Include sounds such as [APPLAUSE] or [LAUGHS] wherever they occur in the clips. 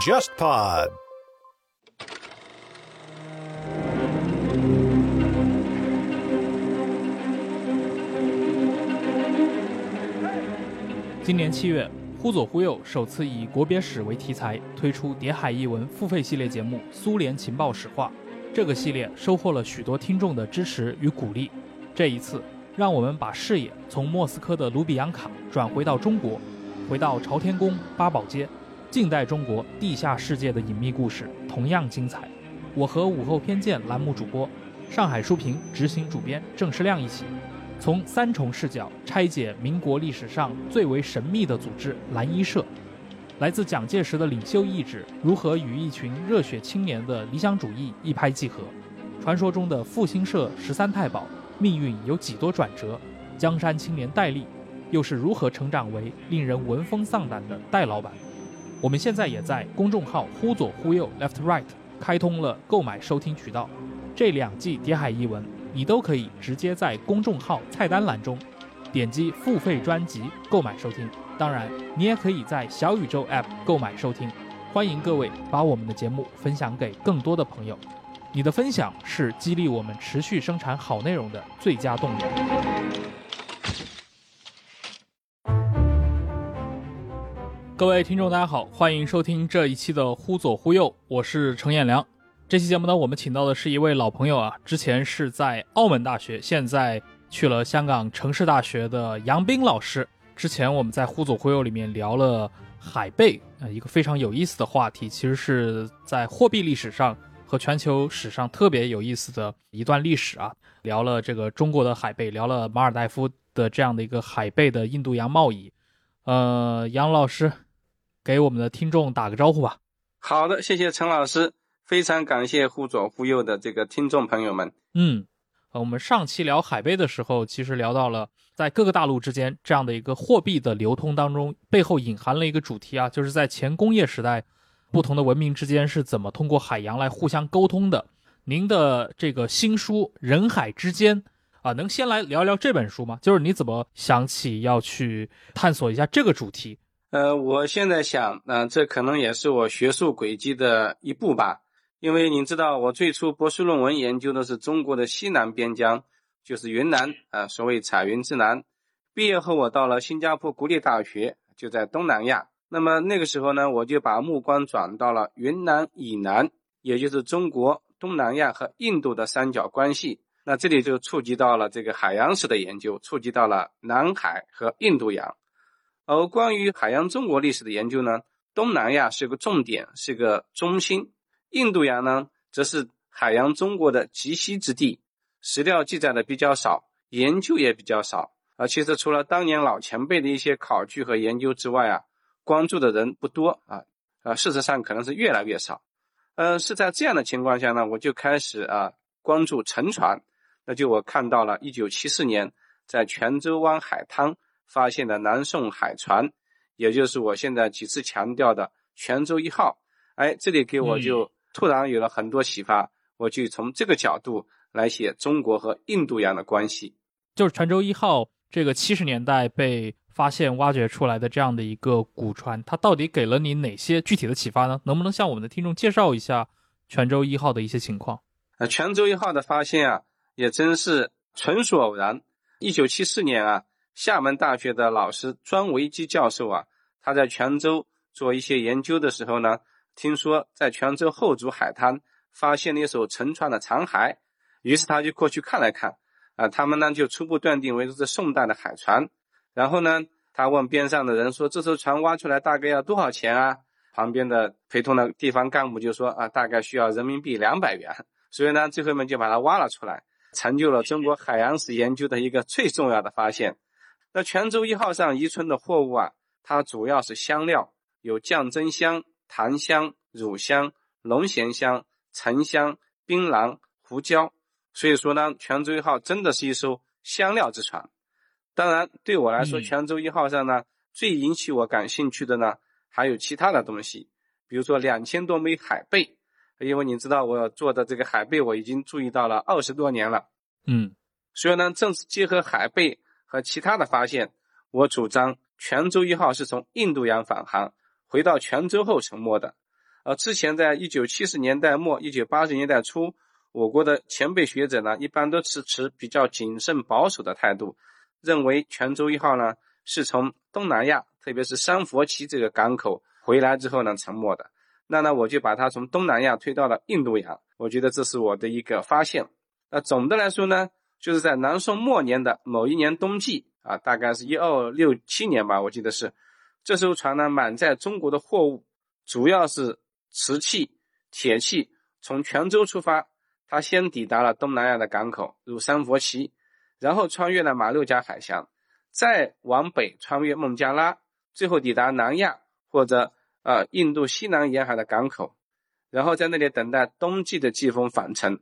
JustPod。今年七月，忽左忽右首次以国别史为题材推出《谍海译文》付费系列节目《苏联情报史话》。这个系列收获了许多听众的支持与鼓励。这一次，让我们把视野从莫斯科的卢比扬卡转回到中国，回到朝天宫、八宝街，近代中国地下世界的隐秘故事同样精彩。我和午后偏见栏目主播、上海书评执行主编郑世亮一起。从三重视角拆解民国历史上最为神秘的组织蓝衣社，来自蒋介石的领袖意志如何与一群热血青年的理想主义一拍即合？传说中的复兴社十三太保命运有几多转折？江山青年戴笠又是如何成长为令人闻风丧胆的戴老板？我们现在也在公众号“忽左忽右 （Left Right）” 开通了购买收听渠道，这两季《谍海译文》。你都可以直接在公众号菜单栏中点击付费专辑购买收听。当然，你也可以在小宇宙 App 购买收听。欢迎各位把我们的节目分享给更多的朋友，你的分享是激励我们持续生产好内容的最佳动力。各位听众，大家好，欢迎收听这一期的《忽左忽右》，我是程彦良。这期节目呢，我们请到的是一位老朋友啊，之前是在澳门大学，现在去了香港城市大学的杨斌老师。之前我们在《忽左忽右》里面聊了海贝啊，一个非常有意思的话题，其实是在货币历史上和全球史上特别有意思的一段历史啊。聊了这个中国的海贝，聊了马尔代夫的这样的一个海贝的印度洋贸易。呃，杨老师给我们的听众打个招呼吧。好的，谢谢陈老师。非常感谢忽左忽右的这个听众朋友们。嗯，呃，我们上期聊海贝的时候，其实聊到了在各个大陆之间这样的一个货币的流通当中，背后隐含了一个主题啊，就是在前工业时代，不同的文明之间是怎么通过海洋来互相沟通的。您的这个新书《人海之间》啊，能先来聊聊这本书吗？就是你怎么想起要去探索一下这个主题？呃，我现在想，嗯，这可能也是我学术轨迹的一步吧。因为您知道，我最初博士论文研究的是中国的西南边疆，就是云南啊，所谓彩云之南。毕业后，我到了新加坡国立大学，就在东南亚。那么那个时候呢，我就把目光转到了云南以南，也就是中国东南亚和印度的三角关系。那这里就触及到了这个海洋史的研究，触及到了南海和印度洋。而关于海洋中国历史的研究呢，东南亚是个重点，是个中心。印度洋呢，则是海洋中国的极西之地，史料记载的比较少，研究也比较少。啊，其实除了当年老前辈的一些考据和研究之外啊，关注的人不多啊。啊，事实上可能是越来越少。嗯，是在这样的情况下呢，我就开始啊关注沉船。那就我看到了1974年在泉州湾海滩发现的南宋海船，也就是我现在几次强调的泉州一号。哎，这里给我就。突然有了很多启发，我就从这个角度来写中国和印度洋的关系。就是泉州一号这个七十年代被发现挖掘出来的这样的一个古船，它到底给了你哪些具体的启发呢？能不能向我们的听众介绍一下泉州一号的一些情况？呃，泉州一号的发现啊，也真是纯属偶然。一九七四年啊，厦门大学的老师庄维基教授啊，他在泉州做一些研究的时候呢。听说在泉州后竹海滩发现了一艘沉船的残骸，于是他就过去看了看，啊，他们呢就初步断定为这是宋代的海船。然后呢，他问边上的人说：“这艘船挖出来大概要多少钱啊？”旁边的陪同的地方干部就说：“啊，大概需要人民币两百元。”所以呢，最后面就把它挖了出来，成就了中国海洋史研究的一个最重要的发现。那泉州一号上遗存的货物啊，它主要是香料，有降真香。檀香、乳香、龙涎香、沉香、槟榔、胡椒，所以说呢，泉州一号真的是一艘香料之船。当然，对我来说，泉州一号上呢，最引起我感兴趣的呢，还有其他的东西，比如说两千多枚海贝，因为你知道我做的这个海贝，我已经注意到了二十多年了。嗯，所以呢，正是结合海贝和其他的发现，我主张泉州一号是从印度洋返航回到泉州后沉没的。呃，之前在一九七十年代末、一九八十年代初，我国的前辈学者呢，一般都是持比较谨慎保守的态度，认为泉州一号呢是从东南亚，特别是三佛齐这个港口回来之后呢沉没的。那呢，我就把它从东南亚推到了印度洋。我觉得这是我的一个发现。那总的来说呢，就是在南宋末年的某一年冬季啊，大概是一二六七年吧，我记得是，这艘船呢满载中国的货物，主要是。瓷器、铁器从泉州出发，他先抵达了东南亚的港口，如三佛齐，然后穿越了马六甲海峡，再往北穿越孟加拉，最后抵达南亚或者呃印度西南沿海的港口，然后在那里等待冬季的季风返程。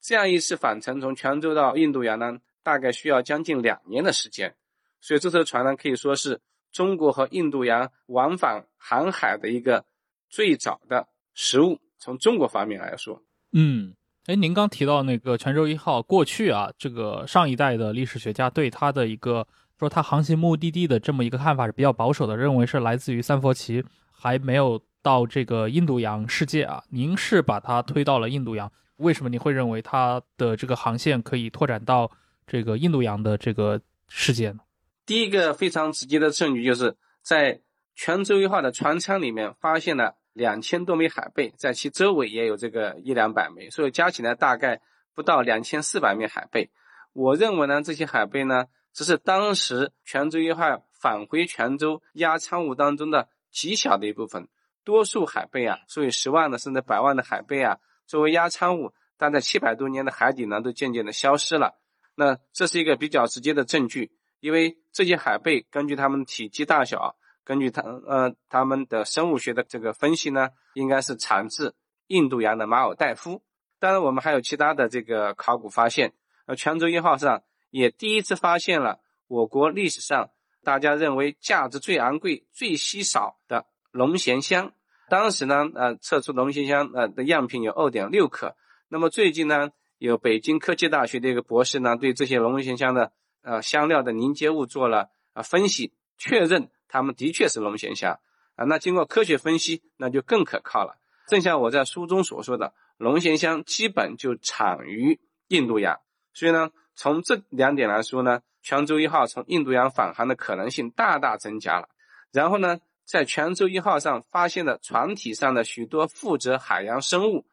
这样一次返程从泉州到印度洋呢，大概需要将近两年的时间。所以这艘船呢，可以说是中国和印度洋往返航海的一个。最早的实物，从中国方面来说，嗯，哎，您刚提到那个泉州一号，过去啊，这个上一代的历史学家对它的一个说它航行目的地的这么一个看法是比较保守的，认为是来自于三佛齐，还没有到这个印度洋世界啊。您是把它推到了印度洋，为什么您会认为它的这个航线可以拓展到这个印度洋的这个世界呢？第一个非常直接的证据就是在泉州一号的船舱里面发现了。两千多枚海贝，在其周围也有这个一两百枚，所以加起来大概不到两千四百枚海贝。我认为呢，这些海贝呢，只是当时泉州一号返回泉州压舱物当中的极小的一部分。多数海贝啊，所以十万的甚至百万的海贝啊，作为压舱物，但在七百多年的海底呢，都渐渐的消失了。那这是一个比较直接的证据，因为这些海贝根据它们体积大小。根据他呃他们的生物学的这个分析呢，应该是产自印度洋的马尔代夫。当然，我们还有其他的这个考古发现。呃，泉州一号上也第一次发现了我国历史上大家认为价值最昂贵、最稀少的龙涎香。当时呢，呃，测出龙涎香呃的样品有二点六克。那么最近呢，有北京科技大学的一个博士呢，对这些龙涎香的呃香料的凝结物做了啊分析，确认。它们的确是龙涎香啊，那经过科学分析，那就更可靠了。正像我在书中所说的，龙涎香基本就产于印度洋，所以呢，从这两点来说呢，泉州一号从印度洋返航的可能性大大增加了。然后呢，在泉州一号上发现的船体上的许多负责海洋生物，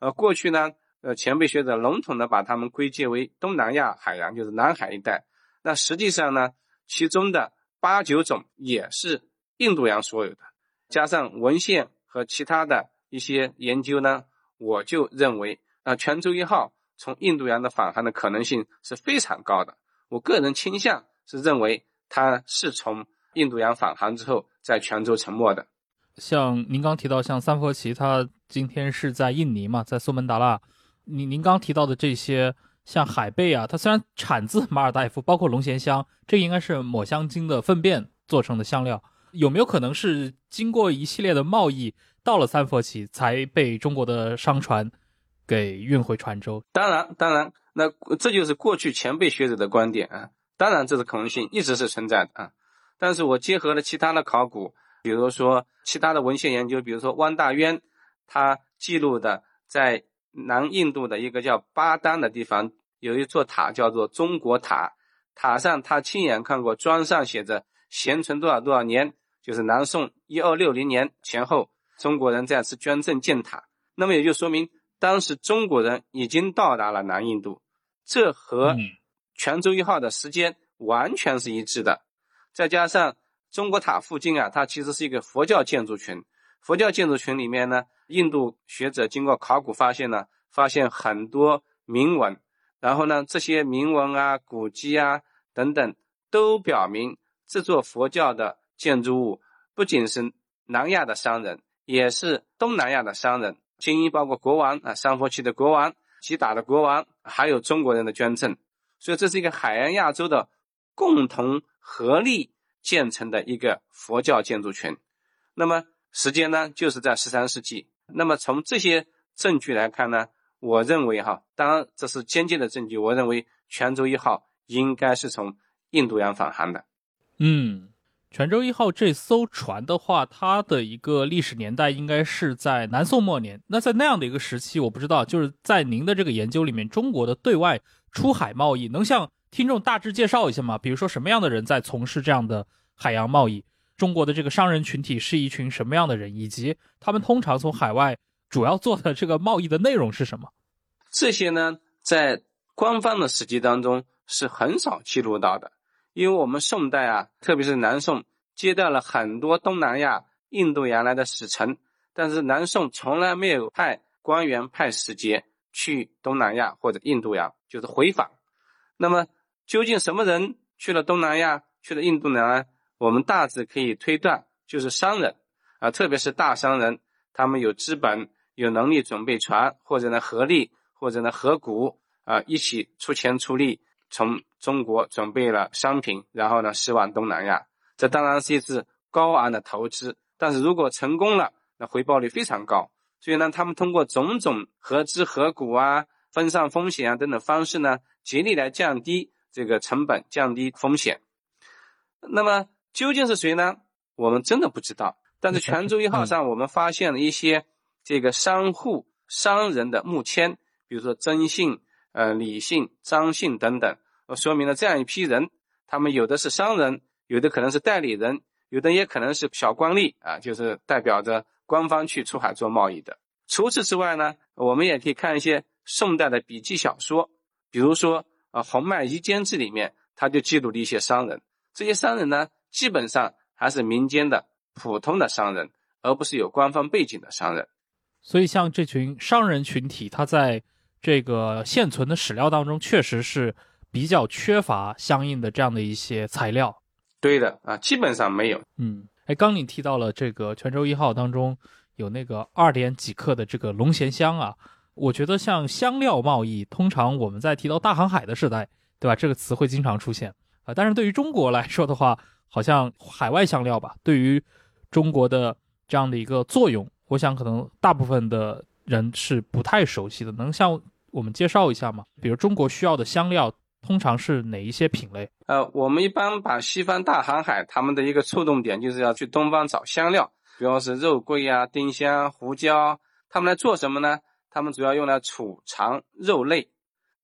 呃，过去呢，呃，前辈学者笼统的把它们归结为东南亚海洋，就是南海一带。那实际上呢，其中的。八九种也是印度洋所有的，加上文献和其他的一些研究呢，我就认为啊，泉州一号从印度洋的返航的可能性是非常高的。我个人倾向是认为它是从印度洋返航之后在泉州沉没的。像您刚提到，像三佛齐，它今天是在印尼嘛，在苏门答腊。您您刚提到的这些。像海贝啊，它虽然产自马尔代夫，包括龙涎香，这应该是抹香鲸的粪便做成的香料，有没有可能是经过一系列的贸易到了三佛齐，才被中国的商船给运回泉州？当然，当然，那这就是过去前辈学者的观点啊。当然，这是可能性一直是存在的啊。但是我结合了其他的考古，比如说其他的文献研究，比如说汪大渊他记录的在。南印度的一个叫巴丹的地方，有一座塔叫做中国塔。塔上他亲眼看过，砖上写着“咸存多少多少年”，就是南宋一二六零年前后，中国人再次捐赠建塔。那么也就说明，当时中国人已经到达了南印度，这和泉州一号的时间完全是一致的。再加上中国塔附近啊，它其实是一个佛教建筑群。佛教建筑群里面呢，印度学者经过考古发现呢，发现很多铭文，然后呢，这些铭文啊、古迹啊等等，都表明这座佛教的建筑物不仅是南亚的商人，也是东南亚的商人，精英包括国王啊，三佛齐的国王、吉打的国王，还有中国人的捐赠，所以这是一个海洋亚洲的共同合力建成的一个佛教建筑群。那么。时间呢，就是在十三世纪。那么从这些证据来看呢，我认为哈，当然这是间接的证据。我认为泉州一号应该是从印度洋返航的。嗯，泉州一号这艘船的话，它的一个历史年代应该是在南宋末年。那在那样的一个时期，我不知道，就是在您的这个研究里面，中国的对外出海贸易能向听众大致介绍一下吗？比如说什么样的人在从事这样的海洋贸易？中国的这个商人群体是一群什么样的人？以及他们通常从海外主要做的这个贸易的内容是什么？这些呢，在官方的史籍当中是很少记录到的。因为我们宋代啊，特别是南宋，接待了很多东南亚、印度洋来的使臣，但是南宋从来没有派官员、派使节去东南亚或者印度洋，就是回访。那么，究竟什么人去了东南亚、去了印度洋呢？我们大致可以推断，就是商人啊，特别是大商人，他们有资本、有能力准备船，或者呢合力，或者呢合股啊，一起出钱出力。从中国准备了商品，然后呢驶往东南亚，这当然是一次高昂的投资。但是如果成功了，那回报率非常高。所以呢，他们通过种种合资合股啊、分散风险啊等等方式呢，竭力来降低这个成本、降低风险。那么究竟是谁呢？我们真的不知道。但是泉州一号上，我们发现了一些这个商户、商人的墓签，比如说曾姓。呃，李姓、张姓等等，说明了这样一批人，他们有的是商人，有的可能是代理人，有的也可能是小官吏啊，就是代表着官方去出海做贸易的。除此之外呢，我们也可以看一些宋代的笔记小说，比如说啊《洪迈夷坚志》里面，他就记录了一些商人。这些商人呢，基本上还是民间的普通的商人，而不是有官方背景的商人。所以，像这群商人群体，他在这个现存的史料当中，确实是比较缺乏相应的这样的一些材料。对的啊，基本上没有。嗯，哎，刚你提到了这个泉州一号当中有那个二点几克的这个龙涎香啊，我觉得像香料贸易，通常我们在提到大航海的时代，对吧？这个词会经常出现啊。但是对于中国来说的话，好像海外香料吧，对于中国的这样的一个作用，我想可能大部分的人是不太熟悉的。能向我们介绍一下吗，比如中国需要的香料通常是哪一些品类？呃，我们一般把西方大航海他们的一个触动点就是要去东方找香料，比如是肉桂啊、丁香、胡椒，他们来做什么呢？他们主要用来储藏肉类。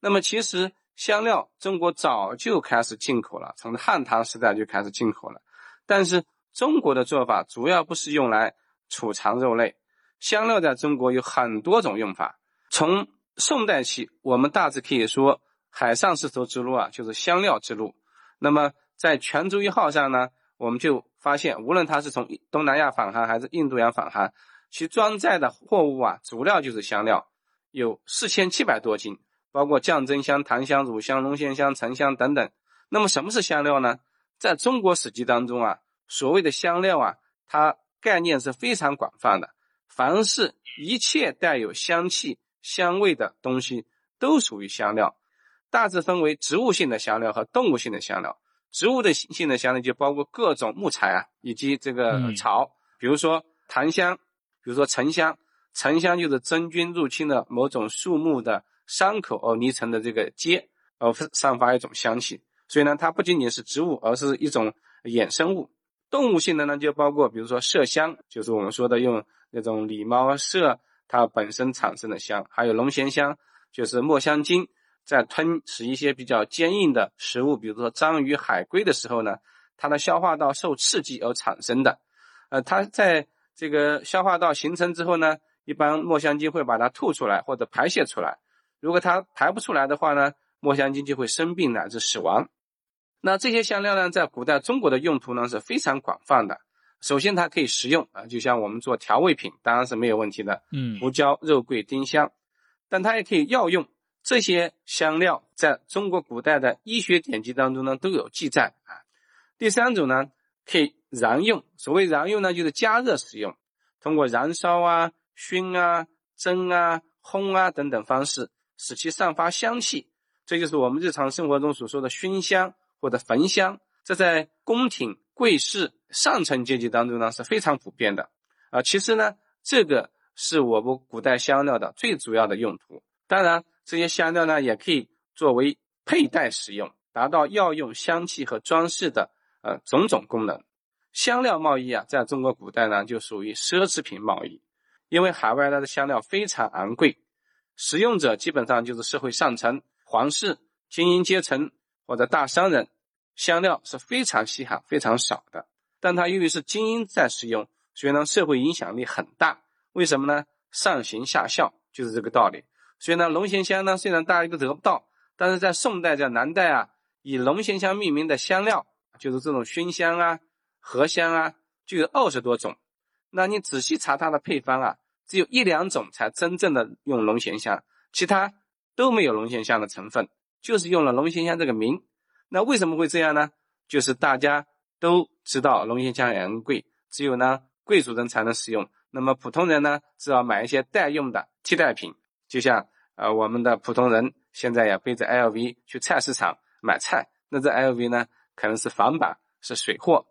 那么其实香料中国早就开始进口了，从汉唐时代就开始进口了。但是中国的做法主要不是用来储藏肉类，香料在中国有很多种用法，从宋代起，我们大致可以说，海上丝绸之路啊，就是香料之路。那么在泉州一号上呢，我们就发现，无论它是从东南亚返航还是印度洋返航，其装载的货物啊，主料就是香料，有四千七百多斤，包括降真香、檀香、乳香、龙涎香、沉香等等。那么什么是香料呢？在中国史籍当中啊，所谓的香料啊，它概念是非常广泛的，凡是一切带有香气。香味的东西都属于香料，大致分为植物性的香料和动物性的香料。植物的性的香料就包括各种木材啊，以及这个草，比如说檀香，比如说沉香。沉香就是真菌入侵了某种树木的伤口而泥成的这个结，而散发一种香气。所以呢，它不仅仅是植物，而是一种衍生物。动物性的呢，就包括比如说麝香，就是我们说的用那种狸猫麝。它本身产生的香，还有龙涎香，就是墨香精在吞食一些比较坚硬的食物，比如说章鱼、海龟的时候呢，它的消化道受刺激而产生的。呃，它在这个消化道形成之后呢，一般墨香精会把它吐出来或者排泄出来。如果它排不出来的话呢，墨香精就会生病乃至死亡。那这些香料呢，在古代中国的用途呢是非常广泛的。首先，它可以食用啊，就像我们做调味品，当然是没有问题的。嗯，胡椒、肉桂、丁香，但它也可以药用。这些香料在中国古代的医学典籍当中呢都有记载啊。第三种呢，可以燃用。所谓燃用呢，就是加热使用，通过燃烧啊、熏啊、蒸啊、烘啊等等方式，使其散发香气。这就是我们日常生活中所说的熏香或者焚香。这在宫廷。贵士上层阶级当中呢是非常普遍的啊。其实呢，这个是我国古代香料的最主要的用途。当然，这些香料呢也可以作为佩戴使用，达到药用、香气和装饰的呃种种功能。香料贸易啊，在中国古代呢就属于奢侈品贸易，因为海外来的香料非常昂贵，使用者基本上就是社会上层、皇室、精英阶层或者大商人，香料是非常稀罕、非常少的。但它由于是精英在使用，所以呢社会影响力很大。为什么呢？上行下效就是这个道理。所以呢，龙涎香呢虽然大家都得不到，但是在宋代在南代啊，以龙涎香命名的香料，就是这种熏香啊、合香啊，就有二十多种。那你仔细查它的配方啊，只有一两种才真正的用龙涎香，其他都没有龙涎香的成分，就是用了龙涎香这个名。那为什么会这样呢？就是大家都知道龙涎香很贵，只有呢贵族人才能使用，那么普通人呢，只要买一些代用的替代品。就像呃，我们的普通人现在也背着 LV 去菜市场买菜，那这 LV 呢，可能是仿版，是水货。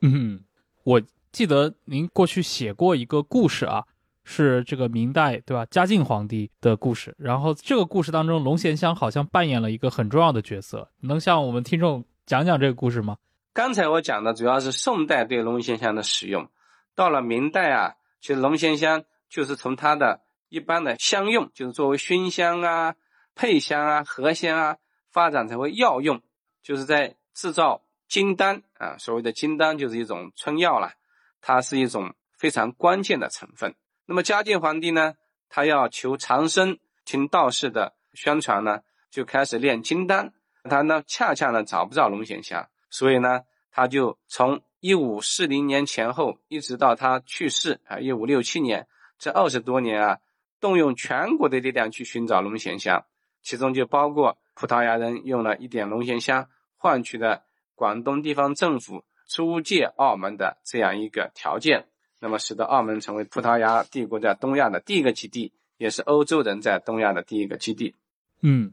嗯，我记得您过去写过一个故事啊，是这个明代对吧？嘉靖皇帝的故事。然后这个故事当中，龙涎香好像扮演了一个很重要的角色。能向我们听众讲讲这个故事吗？刚才我讲的主要是宋代对龙涎香的使用，到了明代啊，其实龙涎香就是从它的。一般的香用就是作为熏香啊、配香啊、合香啊，发展成为药用，就是在制造金丹啊。所谓的金丹就是一种春药了，它是一种非常关键的成分。那么嘉靖皇帝呢，他要求长生，听道士的宣传呢，就开始炼金丹。他呢恰恰呢找不着龙涎香，所以呢他就从一五四零年前后一直到他去世啊，一五六七年这二十多年啊。动用全国的力量去寻找龙涎香，其中就包括葡萄牙人用了一点龙涎香换取的广东地方政府租借澳门的这样一个条件，那么使得澳门成为葡萄牙帝国在东亚的第一个基地，也是欧洲人在东亚的第一个基地。嗯，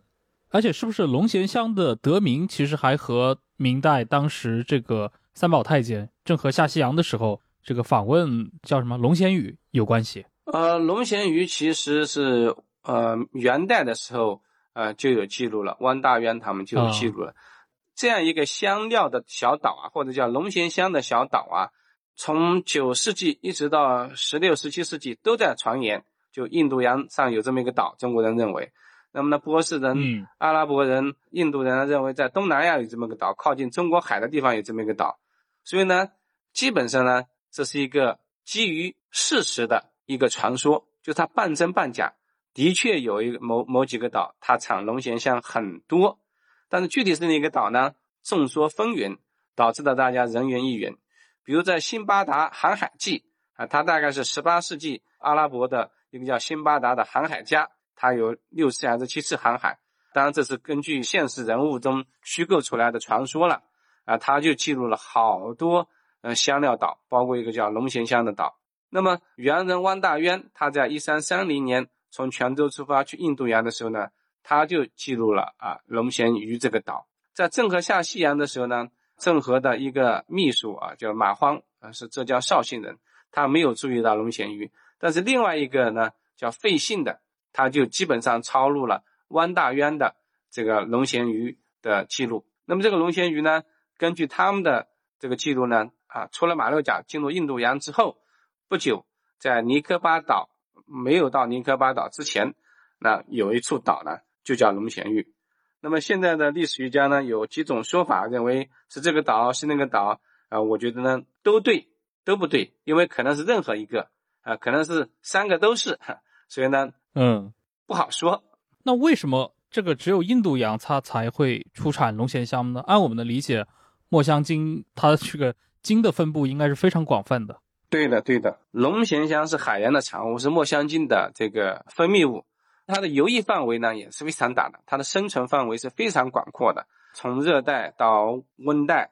而且是不是龙涎香的得名其实还和明代当时这个三宝太监郑和下西洋的时候这个访问叫什么龙涎雨有关系？呃，龙涎鱼其实是呃元代的时候呃就有记录了，汪大渊他们就有记录了这样一个香料的小岛啊，或者叫龙涎香的小岛啊，从九世纪一直到十六、十七世纪都在传言，就印度洋上有这么一个岛，中国人认为，那么呢，波斯人、阿拉伯人、印度人认为在东南亚有这么个岛，靠近中国海的地方有这么一个岛，所以呢，基本上呢，这是一个基于事实的。一个传说，就它半真半假，的确有一个某某几个岛，它产龙涎香很多，但是具体是哪个岛呢？众说纷纭，导致了大家人云亦云。比如在《辛巴达航海记》啊，它大概是十八世纪阿拉伯的一个叫辛巴达的航海家，他有六次还是七次航海，当然这是根据现实人物中虚构出来的传说了啊，他就记录了好多嗯香料岛，包括一个叫龙涎香的岛。那么猿人汪大渊，他在一三三零年从泉州出发去印度洋的时候呢，他就记录了啊龙涎鱼这个岛。在郑和下西洋的时候呢，郑和的一个秘书啊叫马荒啊，是浙江绍兴人，他没有注意到龙涎鱼。但是另外一个呢叫费信的，他就基本上抄录了汪大渊的这个龙涎鱼的记录。那么这个龙涎鱼呢，根据他们的这个记录呢，啊出了马六甲进入印度洋之后。不久，在尼科巴岛没有到尼科巴岛之前，那有一处岛呢，就叫龙涎玉。那么现在的历史学家呢，有几种说法，认为是这个岛，是那个岛啊？我觉得呢，都对，都不对，因为可能是任何一个啊，可能是三个都是，[LAUGHS] 所以呢，嗯，不好说。那为什么这个只有印度洋它才会出产龙涎香呢？按我们的理解，墨香鲸它这个鲸的分布应该是非常广泛的。对的，对的，龙涎香是海洋的产物，是墨香鲸的这个分泌物，它的游弋范围呢也是非常大的，它的生存范围是非常广阔的，从热带到温带，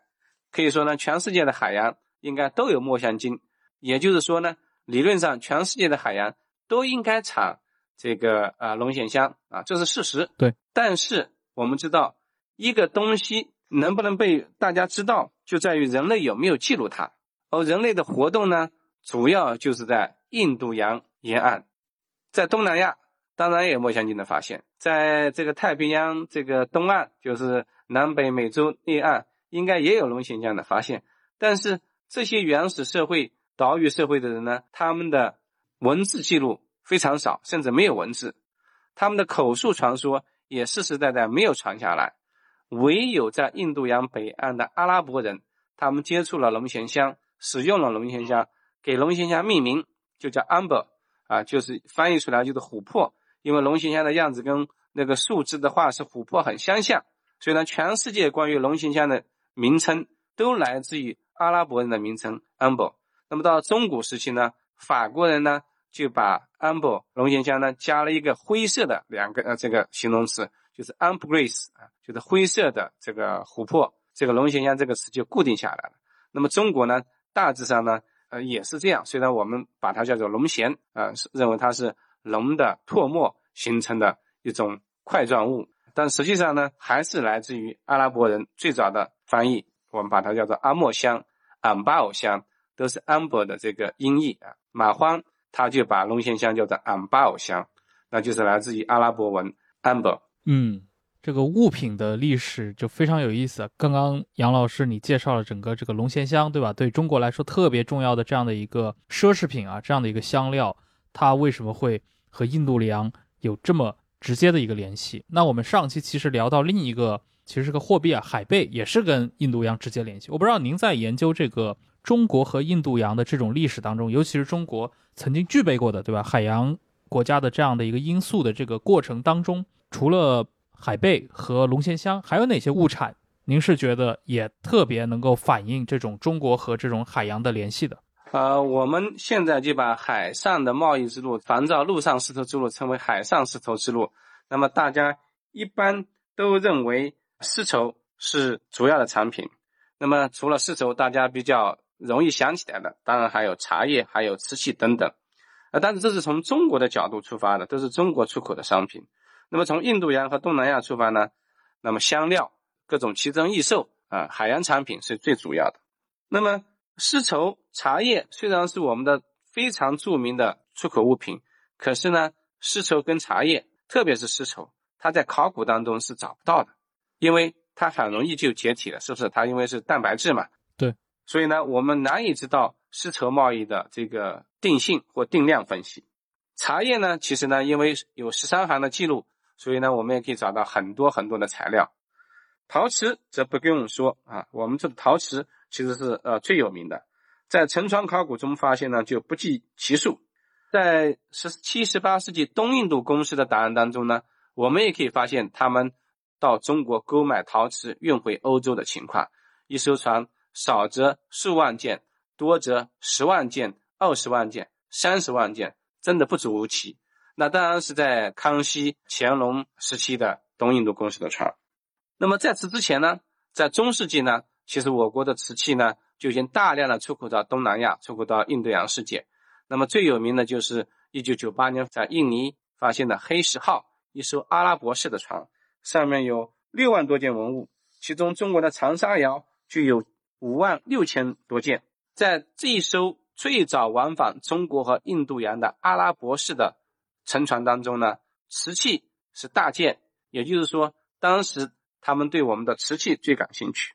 可以说呢，全世界的海洋应该都有墨香鲸，也就是说呢，理论上全世界的海洋都应该产这个啊龙涎香啊，这是事实。对，但是我们知道，一个东西能不能被大家知道，就在于人类有没有记录它。而人类的活动呢，主要就是在印度洋沿岸，在东南亚当然也有墨香金的发现，在这个太平洋这个东岸，就是南北美洲内岸，应该也有龙涎香的发现。但是这些原始社会、岛屿社会的人呢，他们的文字记录非常少，甚至没有文字，他们的口述传说也世世代代没有传下来。唯有在印度洋北岸的阿拉伯人，他们接触了龙涎香，使用了龙涎香，给龙涎香命名，就叫 amber，啊，就是翻译出来就是琥珀，因为龙涎香的样子跟那个树枝的话是琥珀很相像，所以呢，全世界关于龙涎香的名称都来自于阿拉伯人的名称 amber。那么到中古时期呢，法国人呢就把 amber 龙涎香呢加了一个灰色的两个呃这个形容词。就是 ambergris 啊，就是灰色的这个琥珀，这个龙涎香这个词就固定下来了。那么中国呢，大致上呢，呃也是这样。虽然我们把它叫做龙涎啊，认为它是龙的唾沫形成的一种块状物，但实际上呢，还是来自于阿拉伯人最早的翻译，我们把它叫做阿莫香、安巴尔香，都是 amber 的这个音译啊。马荒他就把龙涎香叫做安巴尔香，那就是来自于阿拉伯文 amber。嗯，这个物品的历史就非常有意思。刚刚杨老师你介绍了整个这个龙涎香，对吧？对中国来说特别重要的这样的一个奢侈品啊，这样的一个香料，它为什么会和印度洋有这么直接的一个联系？那我们上期其实聊到另一个，其实是个货币啊，海贝也是跟印度洋直接联系。我不知道您在研究这个中国和印度洋的这种历史当中，尤其是中国曾经具备过的，对吧？海洋国家的这样的一个因素的这个过程当中。除了海贝和龙涎香，还有哪些物产？您是觉得也特别能够反映这种中国和这种海洋的联系的？呃，我们现在就把海上的贸易之路，仿照陆上丝绸之路称为海上丝绸之路。那么大家一般都认为丝绸是主要的产品。那么除了丝绸，大家比较容易想起来的，当然还有茶叶、还有瓷器等等。啊，但是这是从中国的角度出发的，都是中国出口的商品。那么从印度洋和东南亚出发呢？那么香料、各种奇珍异兽啊，海洋产品是最主要的。那么丝绸、茶叶虽然是我们的非常著名的出口物品，可是呢，丝绸跟茶叶，特别是丝绸，它在考古当中是找不到的，因为它很容易就解体了，是不是？它因为是蛋白质嘛。对。所以呢，我们难以知道丝绸贸易的这个定性或定量分析。茶叶呢，其实呢，因为有十三行的记录。所以呢，我们也可以找到很多很多的材料。陶瓷则不用说啊，我们这个陶瓷其实是呃最有名的，在沉船考古中发现呢就不计其数。在十七、十八世纪东印度公司的档案当中呢，我们也可以发现他们到中国购买陶瓷运回欧洲的情况。一艘船少则数万件，多则十万件、二十万件、三十万件，真的不足为奇。那当然是在康熙、乾隆时期的东印度公司的船。那么在此之前呢，在中世纪呢，其实我国的瓷器呢就已经大量的出口到东南亚，出口到印度洋世界。那么最有名的就是1998年在印尼发现的黑石号，一艘阿拉伯式的船，上面有六万多件文物，其中中国的长沙窑就有五万六千多件。在这一艘最早往返中国和印度洋的阿拉伯式的沉船当中呢，瓷器是大件，也就是说，当时他们对我们的瓷器最感兴趣。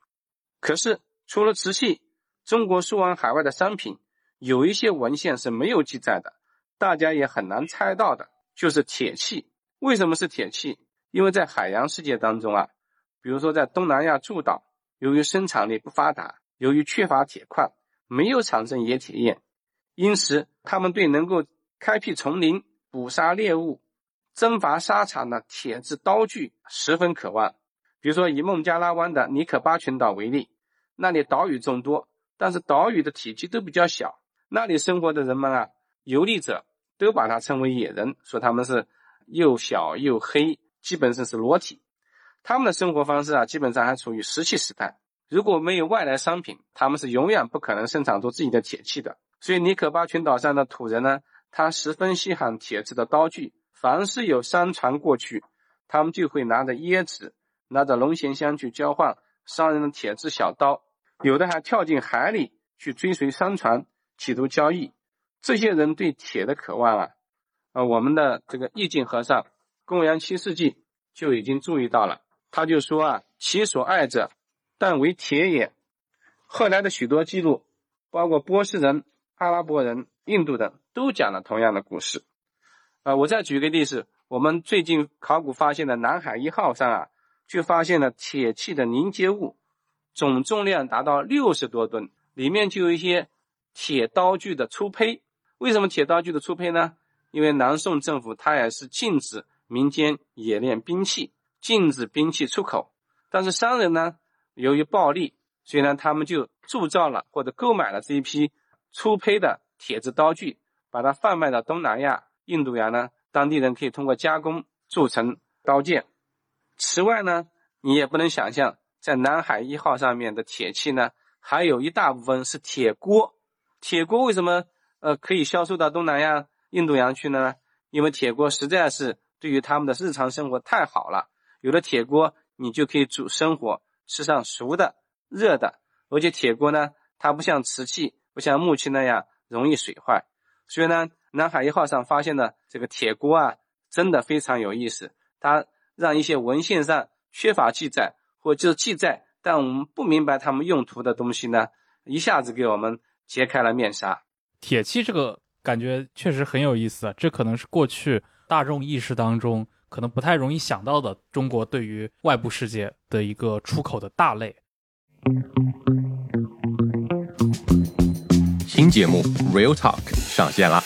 可是，除了瓷器，中国输往海外的商品有一些文献是没有记载的，大家也很难猜到的，就是铁器。为什么是铁器？因为在海洋世界当中啊，比如说在东南亚诸岛，由于生产力不发达，由于缺乏铁矿，没有产生冶铁业，因此他们对能够开辟丛林。捕杀猎物、征伐沙场的铁制刀具十分渴望。比如说，以孟加拉湾的尼可巴群岛为例，那里岛屿众多，但是岛屿的体积都比较小。那里生活的人们啊，游历者都把它称为野人，说他们是又小又黑，基本上是裸体。他们的生活方式啊，基本上还处于石器时代。如果没有外来商品，他们是永远不可能生产出自己的铁器的。所以，尼可巴群岛上的土人呢？他十分稀罕铁制的刀具，凡是有商船过去，他们就会拿着椰子、拿着龙涎香去交换商人的铁制小刀，有的还跳进海里去追随商船，企图交易。这些人对铁的渴望啊，啊，我们的这个义净和尚，公元七世纪就已经注意到了。他就说啊，其所爱者，但为铁也。后来的许多记录包括波斯人、阿拉伯人、印度等都讲了同样的故事。啊，我再举个例子，我们最近考古发现的南海一号上啊，就发现了铁器的凝结物，总重量达到六十多吨，里面就有一些铁刀具的粗胚。为什么铁刀具的粗胚呢？因为南宋政府它也是禁止民间冶炼兵器，禁止兵器出口。但是商人呢，由于暴利，所以呢，他们就铸造了或者购买了这一批粗胚的铁制刀具，把它贩卖到东南亚、印度洋呢，当地人可以通过加工铸成刀剑。此外呢，你也不能想象，在南海一号上面的铁器呢，还有一大部分是铁锅。铁锅为什么呃可以销售到东南亚？印度洋去呢？因为铁锅实在是对于他们的日常生活太好了。有了铁锅，你就可以煮生火，吃上熟的、热的。而且铁锅呢，它不像瓷器、不像木器那样容易水坏。所以呢，南海一号上发现的这个铁锅啊，真的非常有意思。它让一些文献上缺乏记载，或就是记载但我们不明白他们用途的东西呢，一下子给我们揭开了面纱。铁器这个。感觉确实很有意思，这可能是过去大众意识当中可能不太容易想到的中国对于外部世界的一个出口的大类。新节目《Real Talk》上线啦！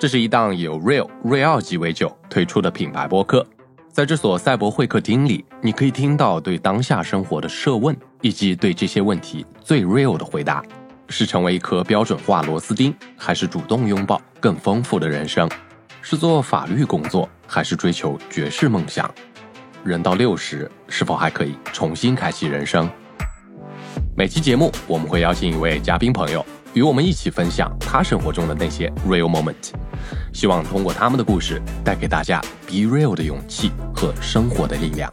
这是一档由 Real 瑞奥鸡尾酒推出的品牌播客，在这所赛博会客厅里，你可以听到对当下生活的设问，以及对这些问题最 real 的回答。是成为一颗标准化螺丝钉，还是主动拥抱更丰富的人生？是做法律工作，还是追求绝世梦想？人到六十，是否还可以重新开启人生？每期节目，我们会邀请一位嘉宾朋友，与我们一起分享他生活中的那些 real moment，希望通过他们的故事，带给大家 be real 的勇气和生活的力量。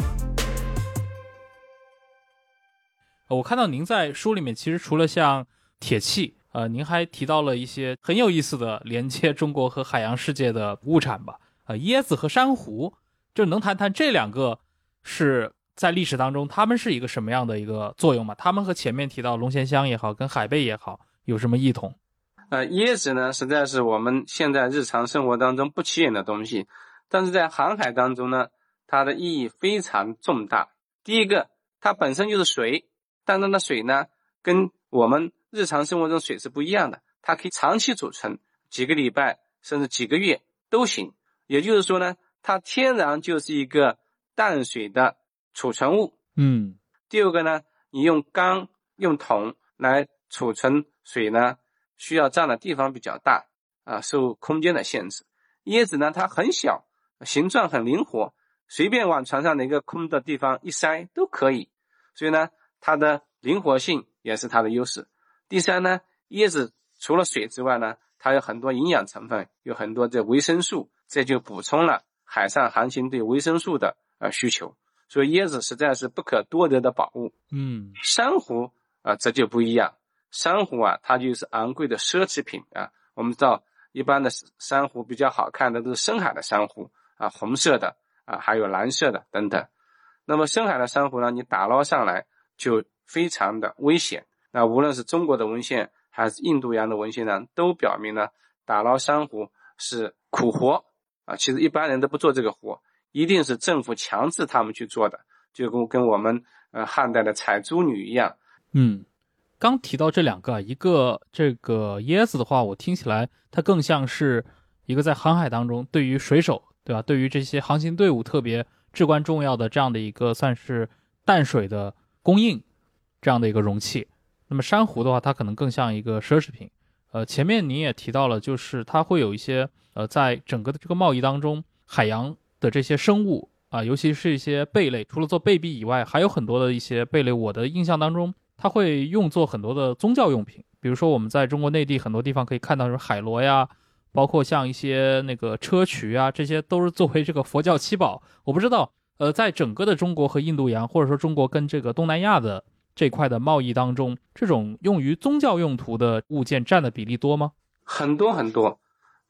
我看到您在书里面，其实除了像铁器，呃，您还提到了一些很有意思的连接中国和海洋世界的物产吧？呃，椰子和珊瑚，就能谈谈这两个是在历史当中他们是一个什么样的一个作用吗？他们和前面提到龙涎香也好，跟海贝也好，有什么异同？呃，椰子呢，实在是我们现在日常生活当中不起眼的东西，但是在航海当中呢，它的意义非常重大。第一个，它本身就是水，但它的水呢，跟我们日常生活中水是不一样的，它可以长期储存，几个礼拜甚至几个月都行。也就是说呢，它天然就是一个淡水的储存物。嗯。第二个呢，你用缸、用桶来储存水呢，需要占的地方比较大啊，受空间的限制。椰子呢，它很小，形状很灵活，随便往船上的一个空的地方一塞都可以。所以呢，它的灵活性也是它的优势。第三呢，椰子除了水之外呢，它有很多营养成分，有很多这维生素，这就补充了海上航行对维生素的呃需求。所以椰子实在是不可多得的宝物。嗯，珊瑚啊，这就不一样。珊瑚啊，它就是昂贵的奢侈品啊。我们知道，一般的珊瑚比较好看的都是深海的珊瑚啊，红色的啊，还有蓝色的等等。那么深海的珊瑚呢，你打捞上来就非常的危险。那无论是中国的文献还是印度洋的文献呢，都表明呢，打捞珊瑚是苦活啊。其实一般人都不做这个活，一定是政府强制他们去做的，就跟跟我们呃汉代的采珠女一样。嗯，刚提到这两个，一个这个椰子的话，我听起来它更像是一个在航海当中对于水手对吧，对于这些航行队伍特别至关重要的这样的一个算是淡水的供应这样的一个容器。那么珊瑚的话，它可能更像一个奢侈品。呃，前面您也提到了，就是它会有一些呃，在整个的这个贸易当中，海洋的这些生物啊，尤其是一些贝类，除了做贝币以外，还有很多的一些贝类。我的印象当中，它会用作很多的宗教用品，比如说我们在中国内地很多地方可以看到，什么海螺呀，包括像一些那个砗磲啊，这些都是作为这个佛教七宝。我不知道，呃，在整个的中国和印度洋，或者说中国跟这个东南亚的。这块的贸易当中，这种用于宗教用途的物件占的比例多吗？很多很多。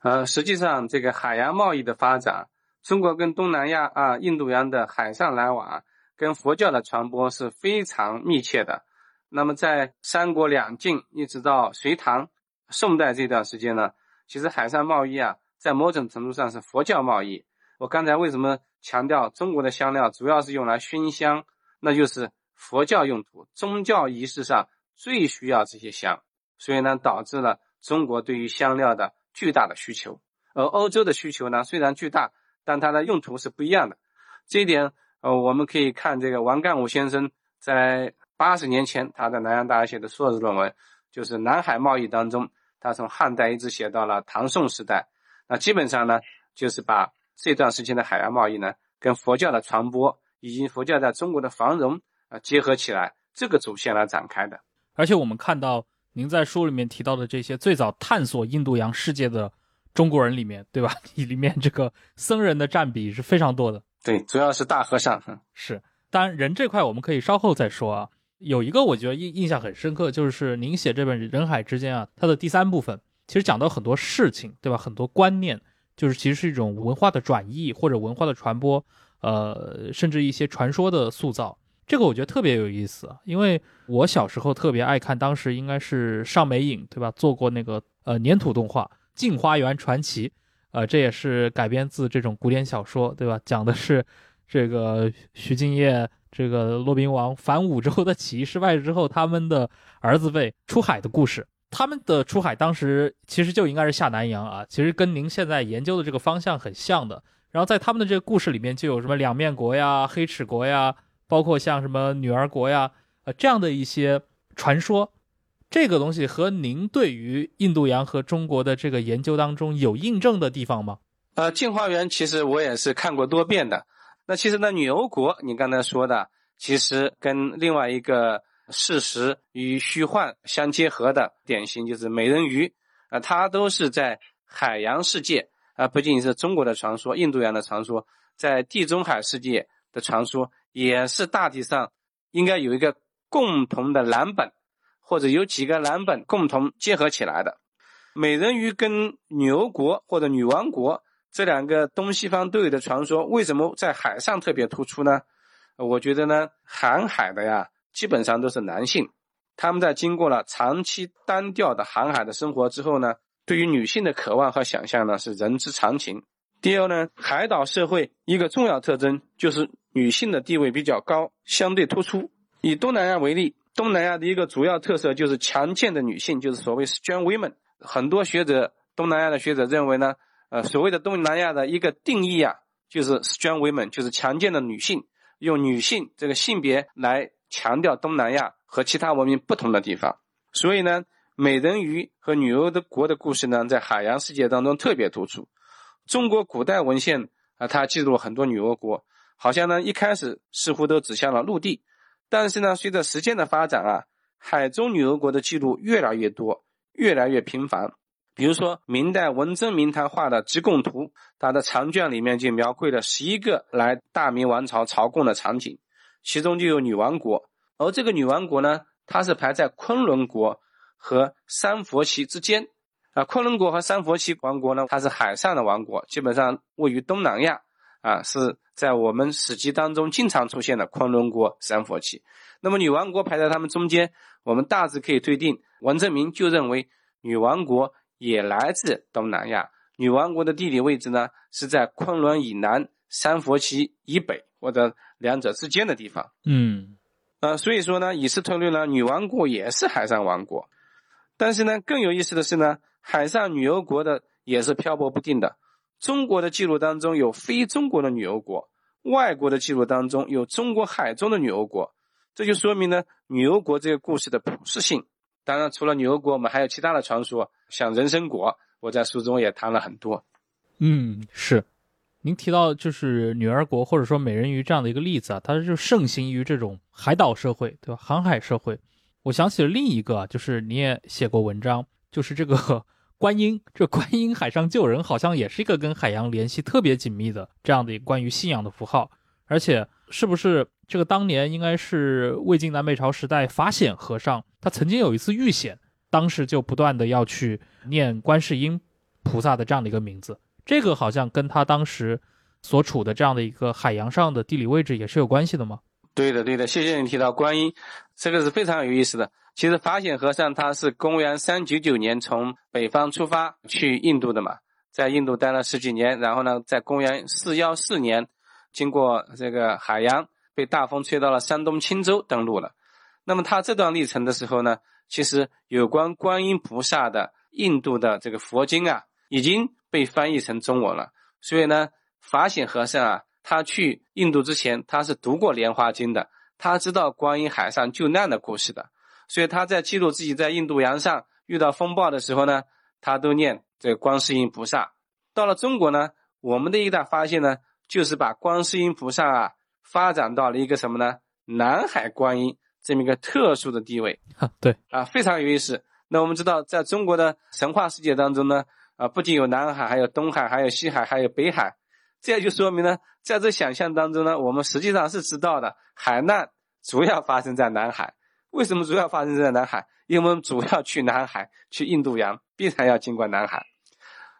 呃，实际上这个海洋贸易的发展，中国跟东南亚啊、印度洋的海上来往，跟佛教的传播是非常密切的。那么在三国两晋一直到隋唐、宋代这段时间呢，其实海上贸易啊，在某种程度上是佛教贸易。我刚才为什么强调中国的香料主要是用来熏香？那就是佛教用途，宗教仪式上最需要这些香，所以呢，导致了中国对于香料的巨大的需求。而欧洲的需求呢，虽然巨大，但它的用途是不一样的。这一点，呃，我们可以看这个王干武先生在八十年前他在南洋大学写的硕士论文，就是南海贸易当中，他从汉代一直写到了唐宋时代，那基本上呢，就是把这段时间的海洋贸易呢，跟佛教的传播以及佛教在中国的繁荣啊结合起来，这个主线来展开的。而且我们看到您在书里面提到的这些最早探索印度洋世界的。中国人里面，对吧？[LAUGHS] 里面这个僧人的占比是非常多的。对，主要是大和尚。是，当然人这块我们可以稍后再说啊。有一个我觉得印印象很深刻，就是您写这本《人海之间》啊，它的第三部分其实讲到很多事情，对吧？很多观念，就是其实是一种文化的转移或者文化的传播，呃，甚至一些传说的塑造。这个我觉得特别有意思，因为我小时候特别爱看，当时应该是上美影，对吧？做过那个呃粘土动画。《镜花缘传奇》，呃，这也是改编自这种古典小说，对吧？讲的是这个徐敬业、这个骆宾王反武周的起义失败之后，他们的儿子辈出海的故事。他们的出海当时其实就应该是下南洋啊，其实跟您现在研究的这个方向很像的。然后在他们的这个故事里面，就有什么两面国呀、黑齿国呀，包括像什么女儿国呀，呃，这样的一些传说。这个东西和您对于印度洋和中国的这个研究当中有印证的地方吗？呃，镜花缘其实我也是看过多遍的。那其实呢，女欧国你刚才说的，其实跟另外一个事实与虚幻相结合的典型就是美人鱼啊，它都是在海洋世界啊，不仅仅是中国的传说，印度洋的传说，在地中海世界的传说也是大体上应该有一个共同的蓝本。或者有几个蓝本共同结合起来的，美人鱼跟女欧国或者女王国这两个东西方都有的传说，为什么在海上特别突出呢？我觉得呢，航海的呀，基本上都是男性，他们在经过了长期单调的航海的生活之后呢，对于女性的渴望和想象呢是人之常情。第二呢，海岛社会一个重要特征就是女性的地位比较高，相对突出。以东南亚为例。东南亚的一个主要特色就是强健的女性，就是所谓 strong women。很多学者，东南亚的学者认为呢，呃，所谓的东南亚的一个定义啊，就是 strong women，就是强健的女性，用女性这个性别来强调东南亚和其他文明不同的地方。所以呢，美人鱼和女欧的国的故事呢，在海洋世界当中特别突出。中国古代文献啊，它记录了很多女欧国，好像呢一开始似乎都指向了陆地。但是呢，随着时间的发展啊，海中女俄国的记录越来越多，越来越频繁。比如说，明代文征明他画的《吉贡图》，他的长卷里面就描绘了十一个来大明王朝朝贡的场景，其中就有女王国。而这个女王国呢，它是排在昆仑国和三佛齐之间。啊，昆仑国和三佛齐王国呢，它是海上的王国，基本上位于东南亚。啊，是在我们史籍当中经常出现的昆仑国、三佛齐。那么女王国排在他们中间，我们大致可以推定，文征明就认为女王国也来自东南亚。女王国的地理位置呢，是在昆仑以南、三佛齐以北或者两者之间的地方。嗯，呃，所以说呢，以此推论呢，女王国也是海上王国。但是呢，更有意思的是呢，海上女游国的也是漂泊不定的。中国的记录当中有非中国的女游国，外国的记录当中有中国海中的女游国，这就说明呢女游国这个故事的普适性。当然，除了女儿国，我们还有其他的传说，像人参果，我在书中也谈了很多。嗯，是，您提到就是女儿国或者说美人鱼这样的一个例子啊，它就盛行于这种海岛社会，对吧？航海社会。我想起了另一个，就是你也写过文章，[LAUGHS] 就是这个。观音，这观音海上救人好像也是一个跟海洋联系特别紧密的这样的关于信仰的符号，而且是不是这个当年应该是魏晋南北朝时代法显和尚，他曾经有一次遇险，当时就不断的要去念观世音菩萨的这样的一个名字，这个好像跟他当时所处的这样的一个海洋上的地理位置也是有关系的吗？对的，对的，谢谢你提到观音，这个是非常有意思的。其实法显和尚他是公元三九九年从北方出发去印度的嘛，在印度待了十几年，然后呢，在公元四幺四年，经过这个海洋，被大风吹到了山东青州登陆了。那么他这段历程的时候呢，其实有关观音菩萨的印度的这个佛经啊，已经被翻译成中文了。所以呢，法显和尚啊，他去印度之前，他是读过《莲花经》的，他知道观音海上救难的故事的。所以他在记录自己在印度洋上遇到风暴的时候呢，他都念这个观世音菩萨。到了中国呢，我们的一大发现呢，就是把观世音菩萨啊发展到了一个什么呢？南海观音这么一个特殊的地位。[LAUGHS] 对啊，非常有意思。那我们知道，在中国的神话世界当中呢，啊，不仅有南海，还有东海，还有西海，还有北海。这也就说明呢，在这想象当中呢，我们实际上是知道的，海难主要发生在南海。为什么主要发生在南海？因为我们主要去南海，去印度洋，必然要经过南海。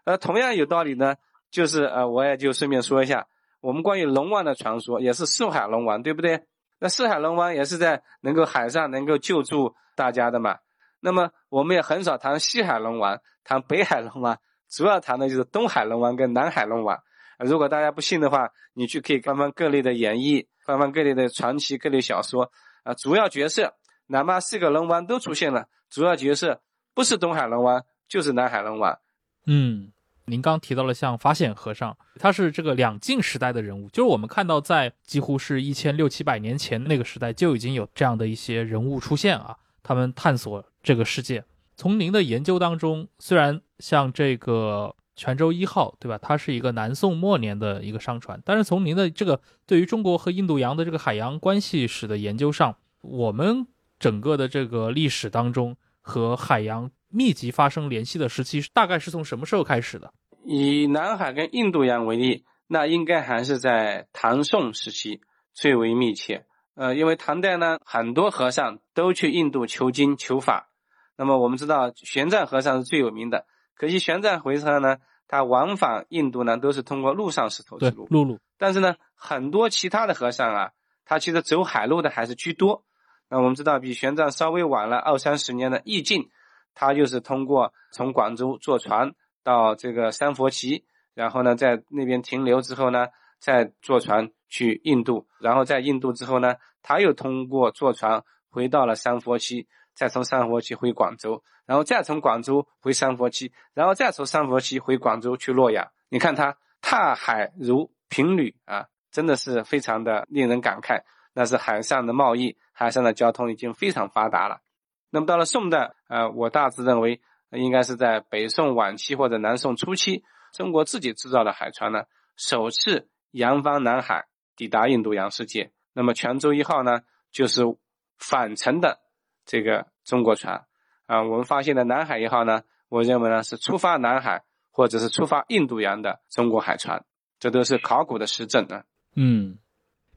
呃，同样有道理呢，就是呃，我也就顺便说一下，我们关于龙王的传说，也是四海龙王，对不对？那四海龙王也是在能够海上能够救助大家的嘛。那么我们也很少谈西海龙王，谈北海龙王，主要谈的就是东海龙王跟南海龙王。如果大家不信的话，你去可以翻翻各类的演绎，翻翻各类的传奇、各类小说啊，主要角色。哪怕四个龙王都出现了，主要角色不是东海龙王就是南海龙王。嗯，您刚提到了像法显和尚，他是这个两晋时代的人物，就是我们看到在几乎是一千六七百年前那个时代就已经有这样的一些人物出现啊，他们探索这个世界。从您的研究当中，虽然像这个泉州一号，对吧？它是一个南宋末年的一个商船，但是从您的这个对于中国和印度洋的这个海洋关系史的研究上，我们。整个的这个历史当中，和海洋密集发生联系的时期，大概是从什么时候开始的？以南海跟印度洋为例，那应该还是在唐宋时期最为密切。呃，因为唐代呢，很多和尚都去印度求经求法。那么我们知道玄奘和尚是最有名的，可惜玄奘和尚呢，他往返印度呢，都是通过陆上丝绸之路。陆路。但是呢，很多其他的和尚啊，他其实走海路的还是居多。那我们知道，比玄奘稍微晚了二三十年的易净，他就是通过从广州坐船到这个三佛齐，然后呢，在那边停留之后呢，再坐船去印度，然后在印度之后呢，他又通过坐船回到了三佛齐，再从三佛齐回广州，然后再从广州回三佛齐，然后再从三佛齐回广州去洛阳。你看他踏海如平旅啊，真的是非常的令人感慨。那是海上的贸易，海上的交通已经非常发达了。那么到了宋代，呃，我大致认为应该是在北宋晚期或者南宋初期，中国自己制造的海船呢，首次扬帆南海，抵达印度洋世界。那么泉州一号呢，就是返程的这个中国船啊。我们发现的南海一号呢，我认为呢是出发南海或者是出发印度洋的中国海船，这都是考古的实证啊。嗯。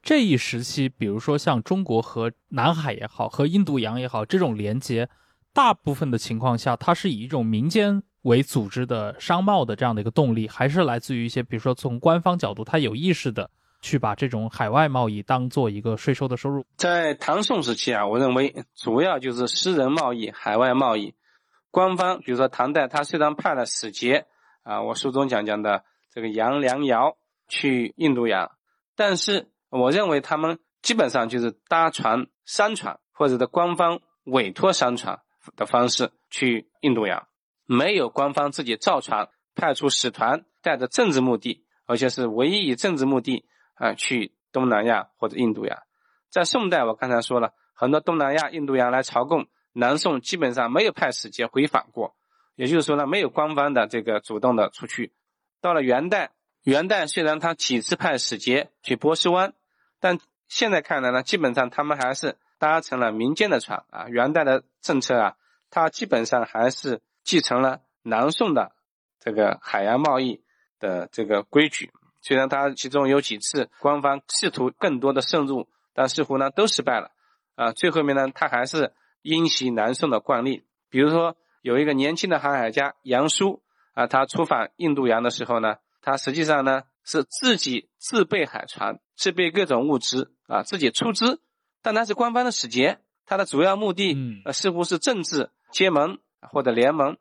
这一时期，比如说像中国和南海也好，和印度洋也好，这种连接，大部分的情况下，它是以一种民间为组织的商贸的这样的一个动力，还是来自于一些，比如说从官方角度，他有意识的去把这种海外贸易当做一个税收的收入。在唐宋时期啊，我认为主要就是私人贸易、海外贸易。官方，比如说唐代，他虽然派了使节啊，我书中讲讲的这个杨良尧去印度洋，但是。我认为他们基本上就是搭船商船或者的官方委托商船的方式去印度洋，没有官方自己造船派出使团带着政治目的，而且是唯一以政治目的啊去东南亚或者印度洋。在宋代，我刚才说了很多东南亚、印度洋来朝贡，南宋基本上没有派使节回访过，也就是说呢，没有官方的这个主动的出去。到了元代，元代虽然他几次派使节去波斯湾。但现在看来呢，基本上他们还是搭乘了民间的船啊。元代的政策啊，它基本上还是继承了南宋的这个海洋贸易的这个规矩。虽然它其中有几次官方试图更多的渗入，但似乎呢都失败了啊。最后面呢，他还是因袭南宋的惯例。比如说有一个年轻的航海家杨舒啊，他出访印度洋的时候呢，他实际上呢。是自己自备海船，自备各种物资啊，自己出资但他是官方的使节，他的主要目的嗯呃似乎是政治结盟或者联盟。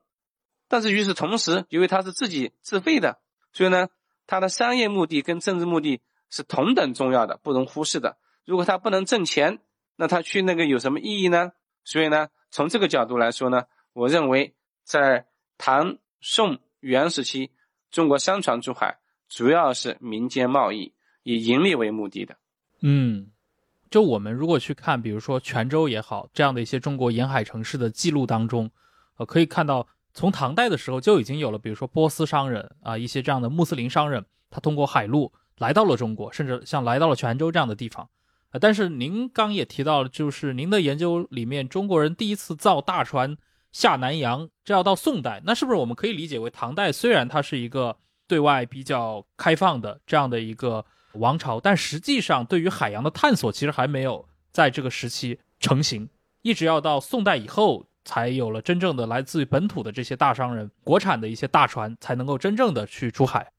但是与此同时，由于他是自己自费的，所以呢，他的商业目的跟政治目的是同等重要的，不容忽视的。如果他不能挣钱，那他去那个有什么意义呢？所以呢，从这个角度来说呢，我认为在唐、宋、元时期，中国商船出海主要是民间贸易，以盈利为目的的。嗯，就我们如果去看，比如说泉州也好，这样的一些中国沿海城市的记录当中，呃，可以看到从唐代的时候就已经有了，比如说波斯商人啊，一些这样的穆斯林商人，他通过海路来到了中国，甚至像来到了泉州这样的地方。啊，但是您刚也提到了，就是您的研究里面，中国人第一次造大船下南洋，这要到宋代，那是不是我们可以理解为唐代虽然它是一个对外比较开放的这样的一个王朝，但实际上对于海洋的探索其实还没有在这个时期成型，一直要到宋代以后，才有了真正的来自于本土的这些大商人，国产的一些大船才能够真正的去出海。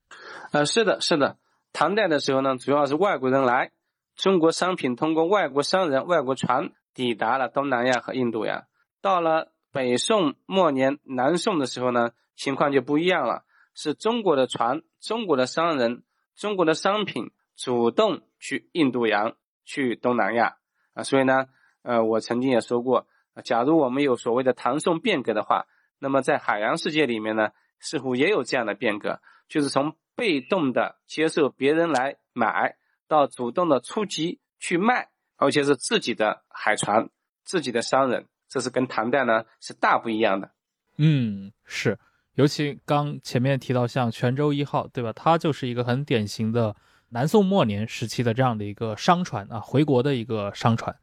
呃，是的，是的。唐代的时候呢，主要是外国人来，中国商品通过外国商人、外国船抵达了东南亚和印度洋。到了北宋末年、南宋的时候呢，情况就不一样了，是中国的船、中国的商人、中国的商品主动去印度洋、去东南亚啊。所以呢，呃，我曾经也说过，假如我们有所谓的唐宋变革的话，那么在海洋世界里面呢，似乎也有这样的变革，就是从被动的接受别人来买，到主动的出击去卖，而且是自己的海船、自己的商人，这是跟唐代呢是大不一样的。嗯，是，尤其刚前面提到像泉州一号，对吧？它就是一个很典型的南宋末年时期的这样的一个商船啊，回国的一个商船。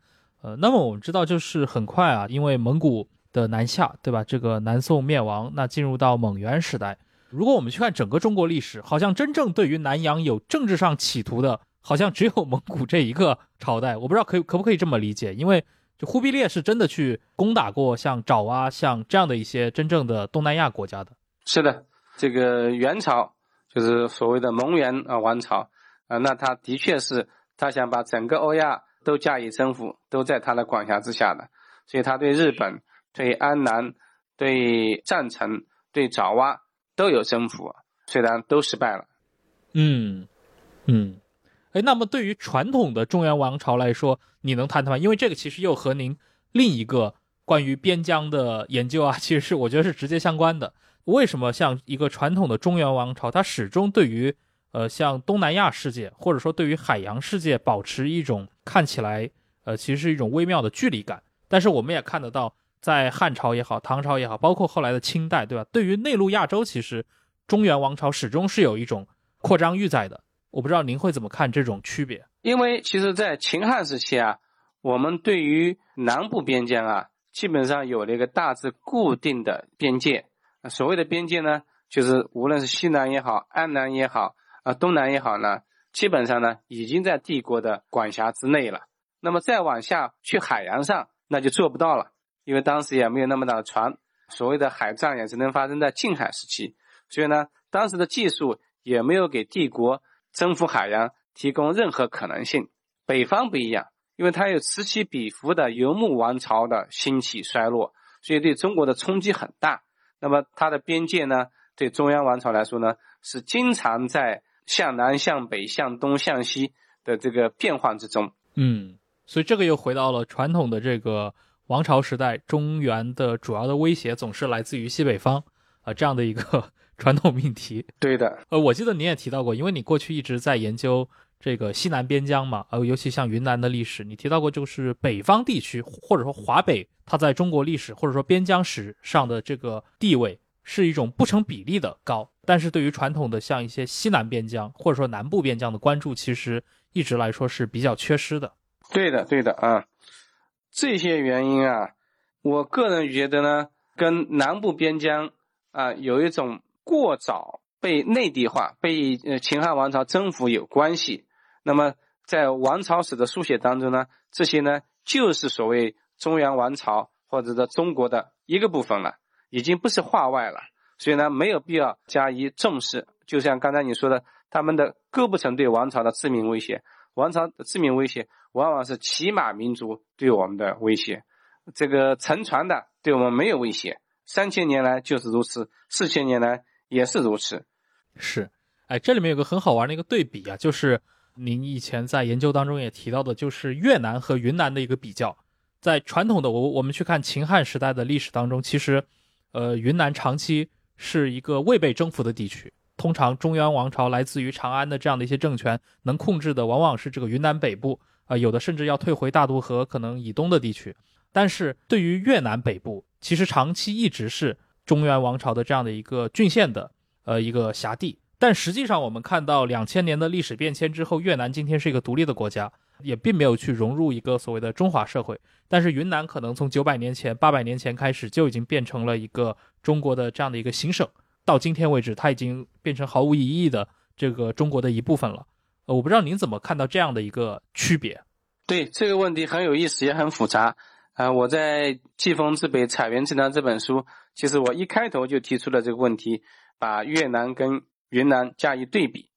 呃，那么我们知道，就是很快啊，因为蒙古的南下，对吧？这个南宋灭亡，那进入到蒙元时代。如果我们去看整个中国历史，好像真正对于南洋有政治上企图的，好像只有蒙古这一个朝代。我不知道可可不可以这么理解，因为就忽必烈是真的去攻打过像爪哇、像这样的一些真正的东南亚国家的。是的，这个元朝就是所谓的蒙元啊王朝啊，那他的确是他想把整个欧亚都加以征服，都在他的管辖之下的，所以他对日本、对安南、对赞成、对爪哇都有征服，虽然都失败了。嗯嗯，哎，那么对于传统的中原王朝来说，你能谈谈吗？因为这个其实又和您另一个关于边疆的研究啊，其实是我觉得是直接相关的。为什么像一个传统的中原王朝，它始终对于呃像东南亚世界或者说对于海洋世界保持一种看起来呃其实是一种微妙的距离感？但是我们也看得到，在汉朝也好，唐朝也好，包括后来的清代，对吧？对于内陆亚洲，其实中原王朝始终是有一种扩张欲在的。我不知道您会怎么看这种区别？因为其实，在秦汉时期啊，我们对于南部边疆啊，基本上有了一个大致固定的边界。所谓的边界呢，就是无论是西南也好，安南也好，啊东南也好呢，基本上呢已经在帝国的管辖之内了。那么再往下去海洋上，那就做不到了，因为当时也没有那么大的船，所谓的海战也只能发生在近海时期，所以呢，当时的技术也没有给帝国征服海洋提供任何可能性。北方不一样，因为它有此起彼伏的游牧王朝的兴起衰落，所以对中国的冲击很大。那么它的边界呢，对中央王朝来说呢，是经常在向南、向北、向东、向西的这个变换之中。嗯，所以这个又回到了传统的这个王朝时代，中原的主要的威胁总是来自于西北方啊、这样的一个 [LAUGHS] 传统命题。对的，呃，我记得你也提到过，因为你过去一直在研究这个西南边疆嘛，呃，尤其像云南的历史，你提到过就是北方地区或者说华北，它在中国历史或者说边疆史上的这个地位是一种不成比例的高，但是对于传统的像一些西南边疆或者说南部边疆的关注，其实一直来说是比较缺失的。对的，对的啊。这些原因啊，我个人觉得呢，跟南部边疆啊有一种过早被内地化、被秦汉王朝征服有关系。那么在王朝史的书写当中呢，这些呢就是所谓中原王朝或者说中国的一个部分了，已经不是化外了。所以呢，没有必要加以重视。就像刚才你说的，他们的构不成对王朝的致命威胁。王朝的致命威胁，往往是骑马民族对我们的威胁，这个乘船的对我们没有威胁。三千年来就是如此，四千年来也是如此。是，哎，这里面有个很好玩的一个对比啊，就是您以前在研究当中也提到的，就是越南和云南的一个比较。在传统的我我们去看秦汉时代的历史当中，其实，呃，云南长期是一个未被征服的地区。通常中原王朝来自于长安的这样的一些政权，能控制的往往是这个云南北部啊，有的甚至要退回大渡河可能以东的地区。但是对于越南北部，其实长期一直是中原王朝的这样的一个郡县的呃一个辖地。但实际上，我们看到两千年的历史变迁之后，越南今天是一个独立的国家，也并没有去融入一个所谓的中华社会。但是云南可能从九百年前、八百年前开始就已经变成了一个中国的这样的一个行省。到今天为止，它已经变成毫无疑义的这个中国的一部分了。呃，我不知道您怎么看到这样的一个区别？对这个问题很有意思，也很复杂。啊，我在《季风之北，彩云之南》这本书，其实我一开头就提出了这个问题，把越南跟云南加以对比。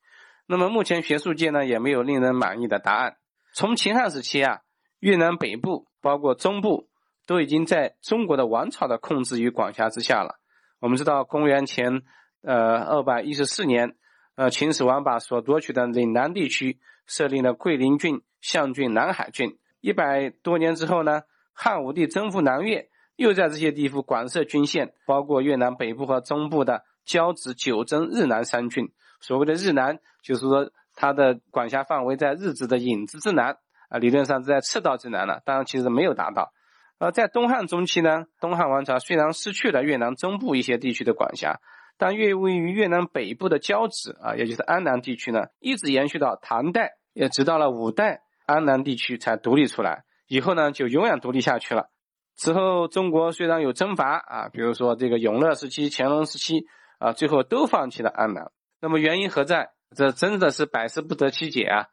那么目前学术界呢，也没有令人满意的答案。从秦汉时期啊，越南北部包括中部都已经在中国的王朝的控制与管辖之下了。我们知道，公元前呃二百一十四年，呃秦始皇把所夺取的岭南地区设立了桂林郡、象郡、南海郡。一百多年之后呢，汉武帝征服南越，又在这些地方广设郡县，包括越南北部和中部的交趾、九真、日南三郡。所谓的日南，就是说它的管辖范围在日子的影子之南啊，理论上是在赤道之南了，当然其实没有达到。而在东汉中期呢，东汉王朝虽然失去了越南中部一些地区的管辖，但越位于越南北部的交趾啊，也就是安南地区呢，一直延续到唐代，也直到了五代，安南地区才独立出来。以后呢，就永远独立下去了。此后，中国虽然有征伐啊，比如说这个永乐时期、乾隆时期啊，最后都放弃了安南。那么原因何在？这真的是百思不得其解啊。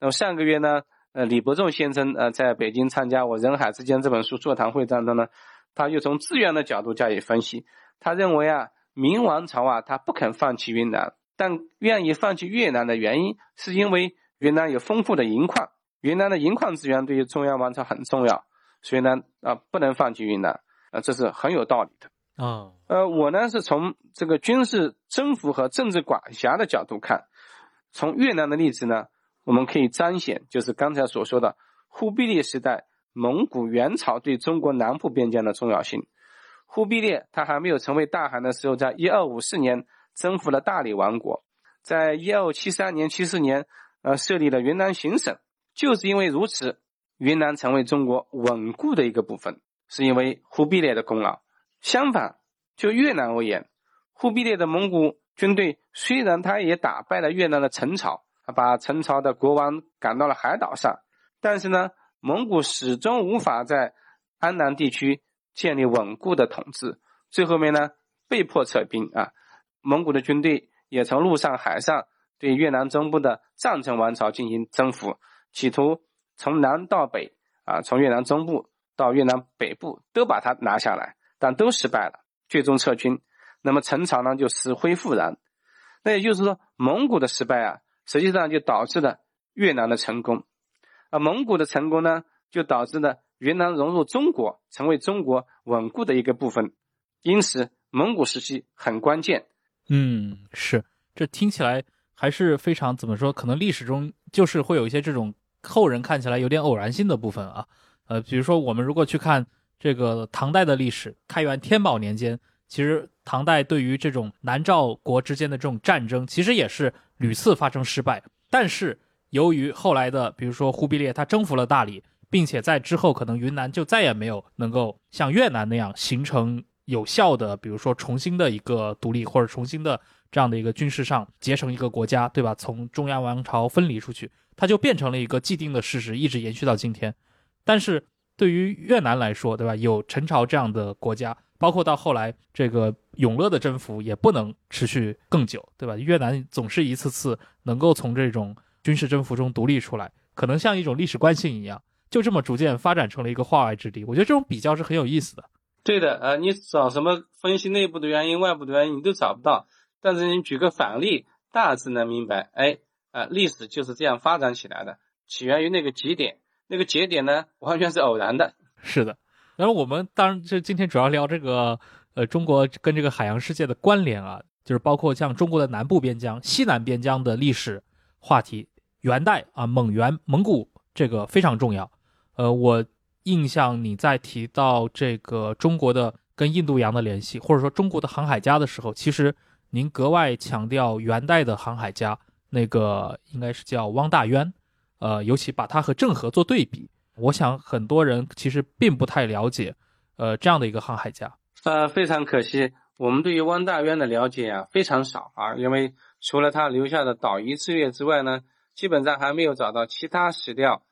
那么上个月呢？呃，李伯仲先生呃，在北京参加我《人海之间》这本书座谈会当中呢，他又从资源的角度加以分析。他认为啊，明王朝啊，他不肯放弃云南，但愿意放弃越南的原因，是因为云南有丰富的银矿，云南的银矿资源对于中央王朝很重要，所以呢，啊，不能放弃云南，啊，这是很有道理的啊。呃，我呢是从这个军事征服和政治管辖的角度看，从越南的例子呢。我们可以彰显，就是刚才所说的忽必烈时代蒙古元朝对中国南部边疆的重要性。忽必烈他还没有成为大汗的时候，在一二五四年征服了大理王国，在一二七三年、七四年，呃，设立了云南行省。就是因为如此，云南成为中国稳固的一个部分，是因为忽必烈的功劳。相反，就越南而言，忽必烈的蒙古军队虽然他也打败了越南的陈朝。把陈朝的国王赶到了海岛上，但是呢，蒙古始终无法在安南地区建立稳固的统治，最后面呢，被迫撤兵啊。蒙古的军队也从陆上、海上对越南中部的藏城王朝进行征服，企图从南到北啊，从越南中部到越南北部都把它拿下来，但都失败了，最终撤军。那么陈朝呢，就死灰复燃。那也就是说，蒙古的失败啊。实际上就导致了越南的成功，而蒙古的成功呢，就导致了云南融入中国，成为中国稳固的一个部分。因此，蒙古时期很关键。嗯，是，这听起来还是非常怎么说？可能历史中就是会有一些这种后人看起来有点偶然性的部分啊。呃，比如说我们如果去看这个唐代的历史，开元天宝年间。其实唐代对于这种南诏国之间的这种战争，其实也是屡次发生失败。但是由于后来的，比如说忽必烈他征服了大理，并且在之后可能云南就再也没有能够像越南那样形成有效的，比如说重新的一个独立或者重新的这样的一个军事上结成一个国家，对吧？从中央王朝分离出去，它就变成了一个既定的事实，一直延续到今天。但是对于越南来说，对吧？有陈朝这样的国家。包括到后来，这个永乐的征服也不能持续更久，对吧？越南总是一次次能够从这种军事征服中独立出来，可能像一种历史惯性一样，就这么逐渐发展成了一个化外之地。我觉得这种比较是很有意思的。对的，呃，你找什么分析内部的原因、外部的原因，你都找不到。但是你举个反例，大致能明白。哎，啊，历史就是这样发展起来的，起源于那个节点，那个节点呢，完全是偶然的。是的，然后我们当然就今天主要聊这个呃中国跟这个海洋世界的关联啊，就是包括像中国的南部边疆、西南边疆的历史话题，元代啊蒙元蒙古这个非常重要。呃，我印象你在提到这个中国的跟印度洋的联系，或者说中国的航海家的时候，其实您格外强调元代的航海家，那个应该是叫汪大渊。呃，尤其把它和郑和做对比，我想很多人其实并不太了解，呃，这样的一个航海家。呃，非常可惜，我们对于汪大渊的了解啊非常少啊，因为除了他留下的《岛夷志略》之外呢，基本上还没有找到其他史料。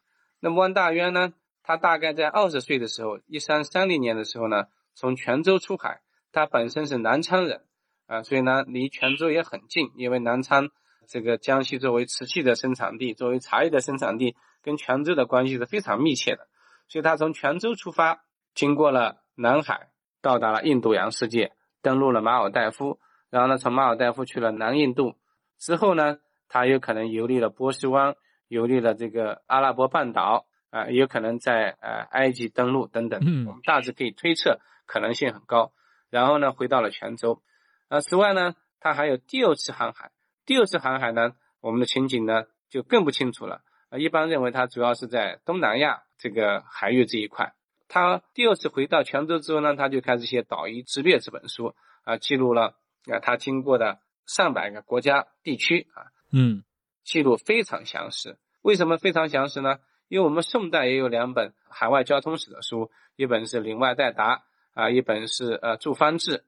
那么汪大渊呢，他大概在二十岁的时候，一三三零年的时候呢，从泉州出海，他本身是南昌人啊，所以呢离泉州也很近，因为南昌。这个江西作为瓷器的生产地，作为茶叶的生产地，跟泉州的关系是非常密切的。所以他从泉州出发，经过了南海，到达了印度洋世界，登陆了马尔代夫，然后呢，从马尔代夫去了南印度，之后呢，他有可能游历了波斯湾，游历了这个阿拉伯半岛，啊，也有可能在呃埃及登陆等等。我们大致可以推测，可能性很高。然后呢，回到了泉州。啊，此外呢，他还有第二次航海。第二次航海呢，我们的情景呢就更不清楚了。啊，一般认为它主要是在东南亚这个海域这一块。他第二次回到泉州之后呢，他就开始写《岛夷之略》这本书，啊，记录了啊他经过的上百个国家地区啊，嗯，记录非常详实。为什么非常详实呢？因为我们宋代也有两本海外交通史的书，一本是《岭外代答》，啊，一本是呃《驻藩志》，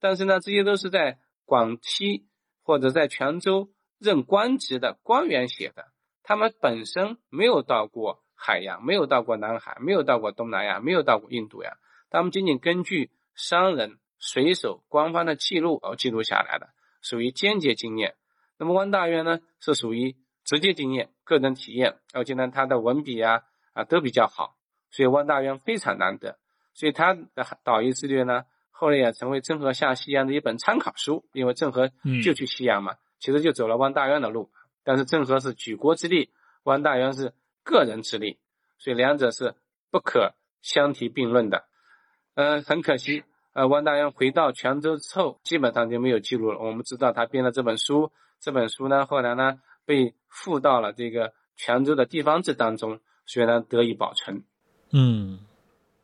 但是呢，这些都是在广西。或者在泉州任官职的官员写的，他们本身没有到过海洋，没有到过南海，没有到过东南亚，没有到过印度洋，他们仅仅根据商人、水手、官方的记录而记录下来的，属于间接经验。那么汪大渊呢，是属于直接经验、个人体验，而且呢，他的文笔啊啊都比较好，所以汪大渊非常难得，所以他的导游之略呢。后来也成为郑和下西洋的一本参考书，因为郑和就去西洋嘛，其实就走了汪大渊的路。但是郑和是举国之力，汪大渊是个人之力，所以两者是不可相提并论的。呃，很可惜，呃，汪大渊回到泉州之后，基本上就没有记录了。我们知道他编了这本书，这本书呢，后来呢被附到了这个泉州的地方志当中，所以呢得以保存。嗯，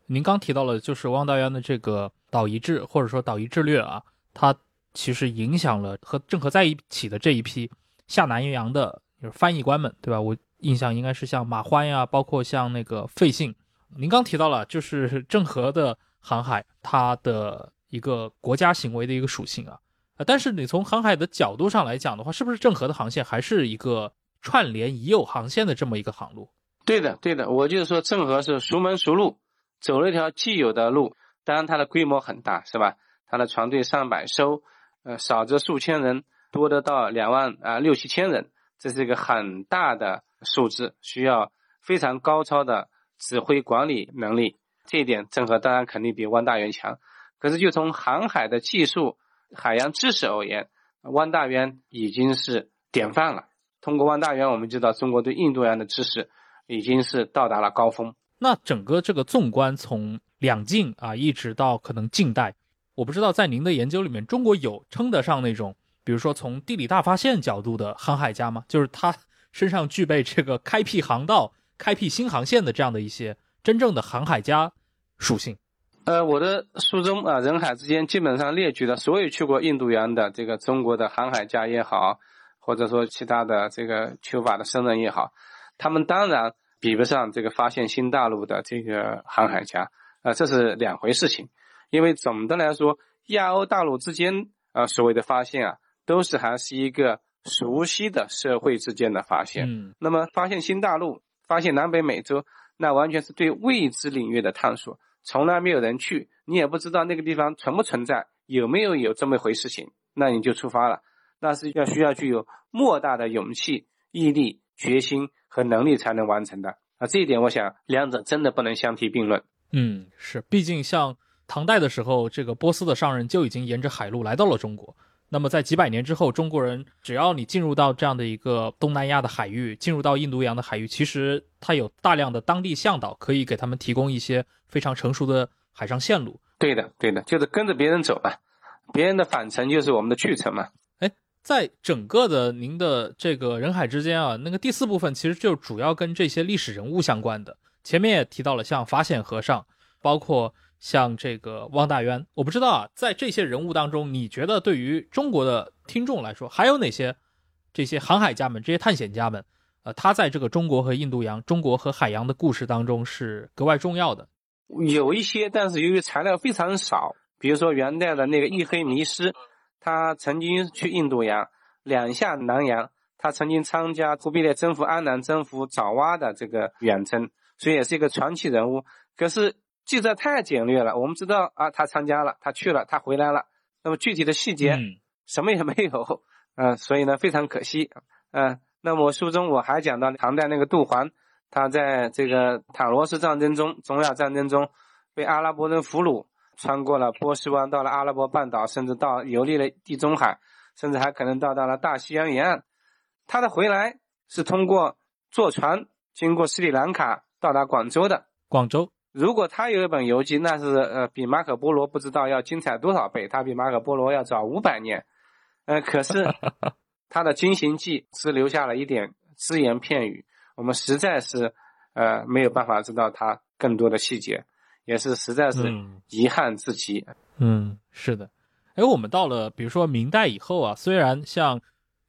您刚提到了就是汪大渊的这个。岛夷制或者说岛夷制略啊，它其实影响了和郑和在一起的这一批下南洋的就是翻译官们，对吧？我印象应该是像马欢呀，包括像那个费信。您刚提到了，就是 [LAUGHS] 郑和的航海，它的一个国家行为的一个属性啊。但是你从航海的角度上来讲的话，是不是郑和的航线还是一个串联已有航线的这么一个航路？对的，对的，我就是说郑和是熟门熟路，走了一条既有的路。当然，它的规模很大，是吧？它的船队上百艘，呃，少则数千人，多得到两万啊六七千人，这是一个很大的数字，需要非常高超的指挥管理能力。这一点，郑和当然肯定比汪大元强。可是，就从航海的技术、海洋知识而言，汪大元已经是典范了。通过汪大元，我们知道中国对印度洋的知识已经是到达了高峰。那整个这个纵观从。两晋啊，一直到可能近代，我不知道在您的研究里面，中国有称得上那种，比如说从地理大发现角度的航海家吗？就是他身上具备这个开辟航道、开辟新航线的这样的一些真正的航海家属性。呃，我的书中啊，人海之间基本上列举了所有去过印度洋的这个中国的航海家也好，或者说其他的这个求法的僧人也好，他们当然比不上这个发现新大陆的这个航海家。啊，这是两回事情，因为总的来说，亚欧大陆之间啊，所谓的发现啊，都是还是一个熟悉的社会之间的发现。嗯，那么发现新大陆，发现南北美洲，那完全是对未知领域的探索，从来没有人去，你也不知道那个地方存不存在，有没有有这么一回事情，那你就出发了，那是要需要具有莫大的勇气、毅力、决心和能力才能完成的。啊，这一点，我想两者真的不能相提并论。嗯，是，毕竟像唐代的时候，这个波斯的商人就已经沿着海路来到了中国，那么在几百年之后，中国人只要你进入到这样的一个东南亚的海域，进入到印度洋的海域，其实它有大量的当地向导可以给他们提供一些非常成熟的海上线路。对的，对的，就是跟着别人走嘛，别人的返程就是我们的去程嘛。哎，在整个的您的这个人海之间啊，那个第四部分其实就主要跟这些历史人物相关的。前面也提到了像法显和尚，包括。像这个汪大渊，我不知道啊，在这些人物当中，你觉得对于中国的听众来说，还有哪些这些航海家们、这些探险家们，呃，他在这个中国和印度洋、中国和海洋的故事当中是格外重要的？有一些，但是由于材料非常少，比如说元代的那个一黑迷失，他曾经去印度洋两下南洋，他曾经参加忽必烈征服安南、征服爪哇的这个远征，所以也是一个传奇人物。可是。记载太简略了，我们知道啊，他参加了，他去了，他回来了。那么具体的细节，什么也没有，嗯，所以呢，非常可惜，嗯。那么书中我还讲到唐代那个杜环，他在这个塔罗斯战争中、中亚战争中被阿拉伯人俘虏，穿过了波斯湾，到了阿拉伯半岛，甚至到游历了地中海，甚至还可能到达了大西洋沿岸。他的回来是通过坐船经过斯里兰卡到达广州的。广州。如果他有一本游记，那是呃比马可波罗不知道要精彩多少倍，他比马可波罗要早五百年，呃，可是 [LAUGHS] 他的经行记只留下了一点只言片语，我们实在是呃没有办法知道他更多的细节，也是实在是遗憾至极。嗯，是的。哎，我们到了比如说明代以后啊，虽然像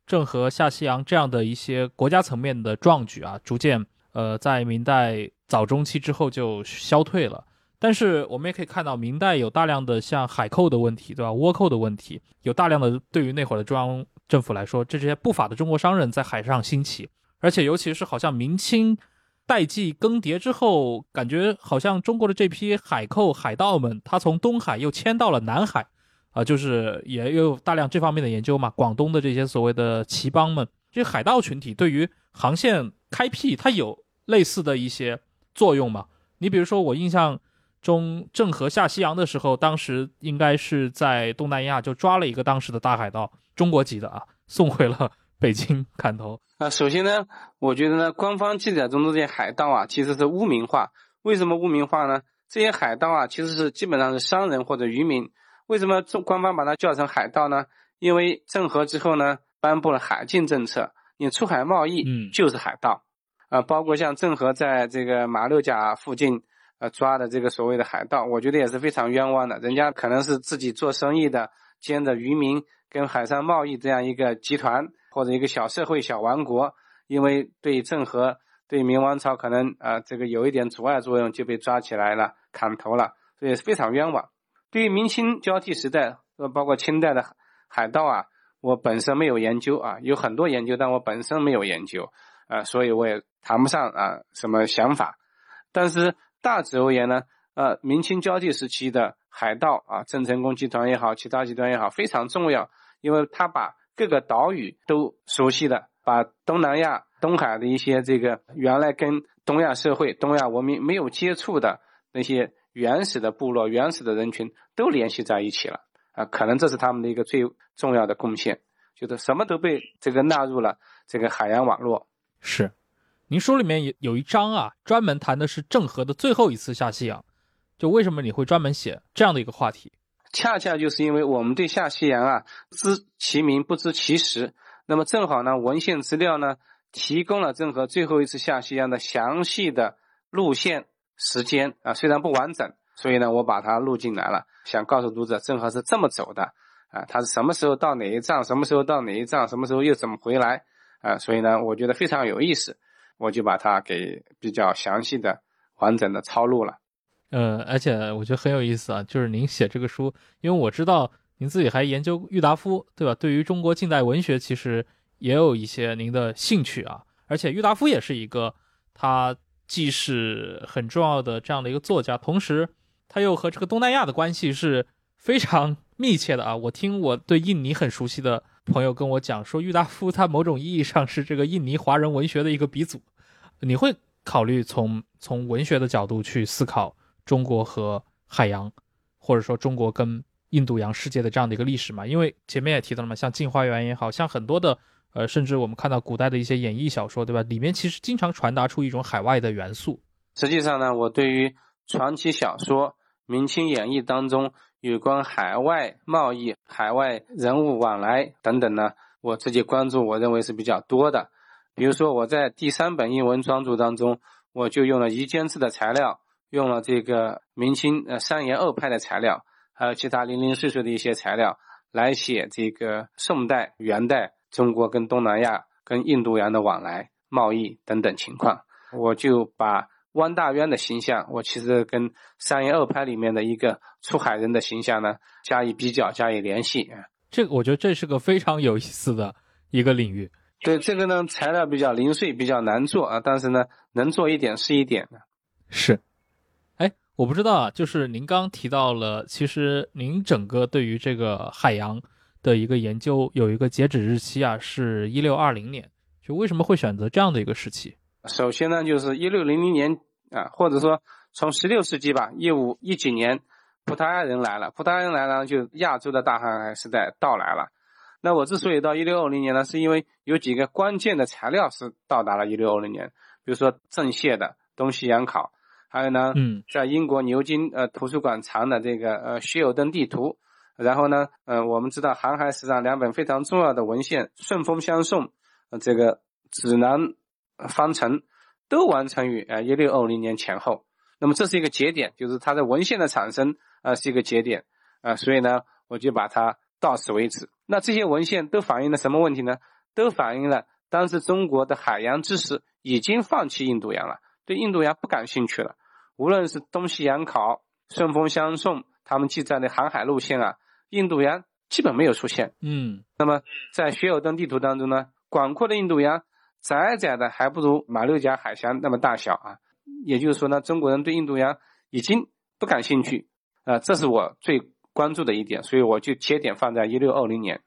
郑和下西洋这样的一些国家层面的壮举啊，逐渐呃在明代。早中期之后就消退了，但是我们也可以看到，明代有大量的像海寇的问题，对吧？倭寇的问题，有大量的对于那会儿的中央政府来说，这些不法的中国商人在海上兴起，而且尤其是好像明清代际更迭之后，感觉好像中国的这批海寇海盗们，他从东海又迁到了南海，啊，就是也有大量这方面的研究嘛。广东的这些所谓的旗帮们，这些海盗群体对于航线开辟，它有类似的一些。作用嘛？你比如说，我印象中郑和下西洋的时候，当时应该是在东南亚就抓了一个当时的大海盗，中国籍的啊，送回了北京砍头。[LAUGHS] 啊，首先呢，我觉得呢，官方记载中的这些海盗啊，其实是污名化。为什么污名化呢？这些海盗啊，其实是基本上是商人或者渔民。为什么官方把它叫成海盗呢？因为郑和之后呢，颁布了海禁政策，你出海贸易，嗯，就是海盗。啊，包括像郑和在这个马六甲附近，呃，抓的这个所谓的海盗，我觉得也是非常冤枉的。人家可能是自己做生意的，兼着渔民跟海上贸易这样一个集团或者一个小社会、小王国，因为对郑和、对明王朝可能啊这个有一点阻碍作用，就被抓起来了，砍头了，所以非常冤枉。对于明清交替时代，呃，包括清代的海盗啊，我本身没有研究啊，有很多研究，但我本身没有研究。啊，所以我也谈不上啊什么想法，但是大致而言呢，呃，明清交替时期的海盗啊，郑成功集团也好，其他集团也好，非常重要，因为他把各个岛屿都熟悉的，把东南亚、东海的一些这个原来跟东亚社会、东亚文明没有接触的那些原始的部落、原始的人群都联系在一起了啊，可能这是他们的一个最重要的贡献，就是什么都被这个纳入了这个海洋网络。是，您书里面有有一章啊，专门谈的是郑和的最后一次下西洋。就为什么你会专门写这样的一个话题？恰恰就是因为我们对下西洋啊知其名不知其实。那么正好呢，文献资料呢提供了郑和最后一次下西洋的详细的路线、时间啊，虽然不完整，所以呢我把它录进来了，想告诉读者郑和是这么走的啊，他是什么时候到哪一站，什么时候到哪一站，什么时候又怎么回来。啊，所以呢，我觉得非常有意思，我就把它给比较详细的、完整的抄录了。呃，而且我觉得很有意思啊，就是您写这个书，因为我知道您自己还研究郁达夫，对吧？对于中国近代文学，其实也有一些您的兴趣啊。而且郁达夫也是一个，他既是很重要的这样的一个作家，同时他又和这个东南亚的关系是非常密切的啊。我听我对印尼很熟悉的。朋友跟我讲说，郁达夫他某种意义上是这个印尼华人文学的一个鼻祖。你会考虑从从文学的角度去思考中国和海洋，或者说中国跟印度洋世界的这样的一个历史嘛？因为前面也提到了嘛，像《镜花缘》也好像很多的呃，甚至我们看到古代的一些演义小说，对吧？里面其实经常传达出一种海外的元素。实际上呢，我对于传奇小说、明清演义当中有关海外贸易、海外人物往来等等呢，我自己关注，我认为是比较多的。比如说，我在第三本英文专著当中，我就用了夷坚制的材料，用了这个明清呃三言二派的材料，还有其他零零碎碎的一些材料，来写这个宋代、元代中国跟东南亚、跟印度洋的往来、贸易等等情况。我就把汪大渊的形象，我其实跟三言二拍里面的一个出海人的形象呢加以比较、加以联系啊。这个我觉得这是个非常有意思的一个领域。对这个呢，材料比较零碎，比较难做啊，但是呢，能做一点是一点的。是，哎，我不知道啊，就是您刚提到了，其实您整个对于这个海洋的一个研究有一个截止日期啊，是一六二零年，就为什么会选择这样的一个时期？首先呢，就是一六零零年啊，或者说从十六世纪吧，一五一几年，葡萄牙人来了，葡萄牙人来了，就亚洲的大航海时代到来了。那我之所以到一六二零年呢，是因为有几个关键的材料是到达了一六二零年，比如说郑燮的《东西洋考》，还有呢，嗯，在英国牛津呃图书馆藏的这个呃希尔登地图，然后呢，呃，我们知道航海史上两本非常重要的文献《顺风相送》呃这个指南方程都完成于呃一六二零年前后，那么这是一个节点，就是它的文献的产生啊是一个节点啊，所以呢，我就把它。到此为止。那这些文献都反映了什么问题呢？都反映了当时中国的海洋知识已经放弃印度洋了，对印度洋不感兴趣了。无论是东西洋考、顺风相送，他们记载的航海路线啊，印度洋基本没有出现。嗯，那么在薛尔登地图当中呢，广阔的印度洋窄窄的还不如马六甲海峡那么大小啊。也就是说呢，中国人对印度洋已经不感兴趣啊。这是我最。关注的一点，所以我就切点放在一六二零年。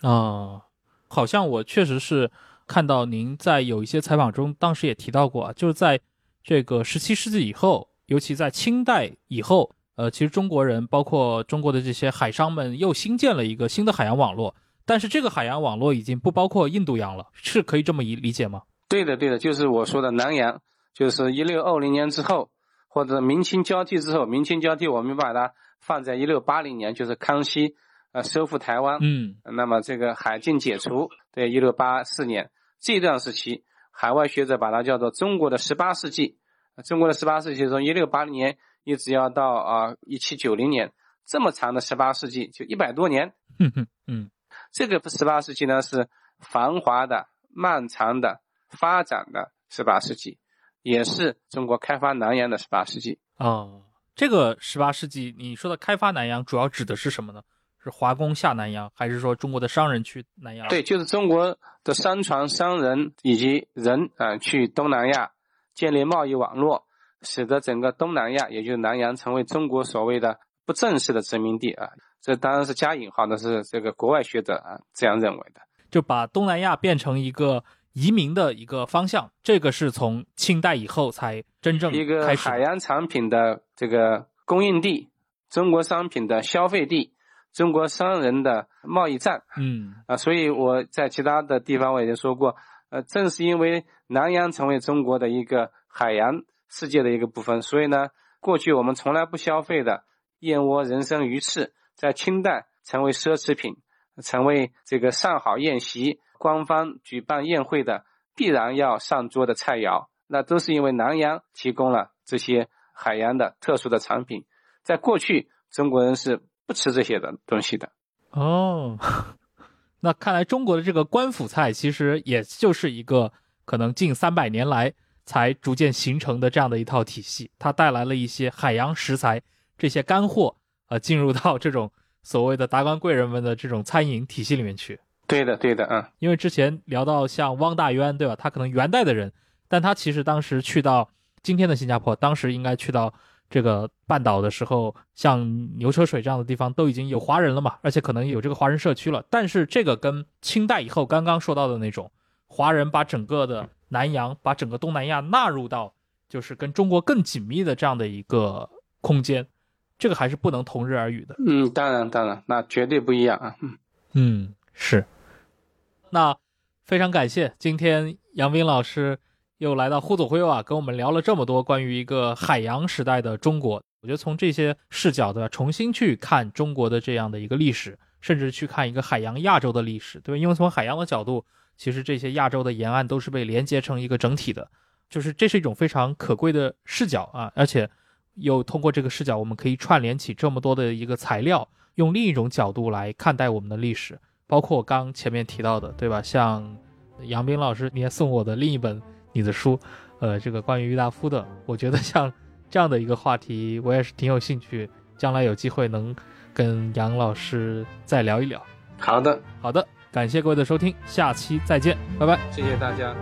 啊，好像我确实是看到您在有一些采访中，当时也提到过啊，就是在这个十七世纪以后，尤其在清代以后，呃，其实中国人包括中国的这些海商们又新建了一个新的海洋网络，但是这个海洋网络已经不包括印度洋了，是可以这么理理解吗？对的，对的，就是我说的南洋，就是一六二零年之后，或者明清交替之后，明清交替我们把它。放在一六八零年，就是康熙呃收复台湾，嗯，那么这个海禁解除，对，一六八四年。这段时期，海外学者把它叫做中国的十八世纪，中国的十八世纪从一六八零年一直要到啊一七九零年，这么长的十八世纪，就一百多年，嗯，这个十八世纪呢是繁华的、漫长的、发展的十八世纪，也是中国开发南洋的十八世纪啊。这个十八世纪，你说的开发南洋主要指的是什么呢？是华工下南洋，还是说中国的商人去南洋？对，就是中国的商船、商人以及人啊，去东南亚建立贸易网络，使得整个东南亚，也就是南洋，成为中国所谓的不正式的殖民地啊。这当然是加引号的，是这个国外学者啊这样认为的，就把东南亚变成一个。移民的一个方向，这个是从清代以后才真正一个海洋产品的这个供应地，中国商品的消费地，中国商人的贸易站。嗯啊，所以我在其他的地方我已经说过，呃，正是因为南洋成为中国的一个海洋世界的一个部分，所以呢，过去我们从来不消费的燕窝、人参、鱼翅，在清代成为奢侈品，成为这个上好宴席。官方举办宴会的必然要上桌的菜肴，那都是因为南洋提供了这些海洋的特殊的产品。在过去，中国人是不吃这些的东西的。哦，[LAUGHS] 那看来中国的这个官府菜其实也就是一个可能近三百年来才逐渐形成的这样的一套体系，它带来了一些海洋食材这些干货，呃，进入到这种所谓的达官贵人们的这种餐饮体系里面去。对的，对的，嗯，因为之前聊到像汪大渊，对吧？他可能元代的人，但他其实当时去到今天的新加坡，当时应该去到这个半岛的时候，像牛车水这样的地方都已经有华人了嘛，而且可能有这个华人社区了。但是这个跟清代以后刚刚说到的那种华人把整个的南洋、把整个东南亚纳入到就是跟中国更紧密的这样的一个空间，这个还是不能同日而语的。嗯，当然当然，那绝对不一样啊。嗯嗯，是。那非常感谢今天杨斌老师又来到忽左忽右啊，跟我们聊了这么多关于一个海洋时代的中国。我觉得从这些视角对吧，重新去看中国的这样的一个历史，甚至去看一个海洋亚洲的历史，对吧？因为从海洋的角度，其实这些亚洲的沿岸都是被连接成一个整体的，就是这是一种非常可贵的视角啊！而且又通过这个视角，我们可以串联起这么多的一个材料，用另一种角度来看待我们的历史。包括刚前面提到的，对吧？像杨斌老师，你也送我的另一本你的书，呃，这个关于郁达夫的，我觉得像这样的一个话题，我也是挺有兴趣，将来有机会能跟杨老师再聊一聊。好的，好的，感谢各位的收听，下期再见，拜拜。谢谢大家。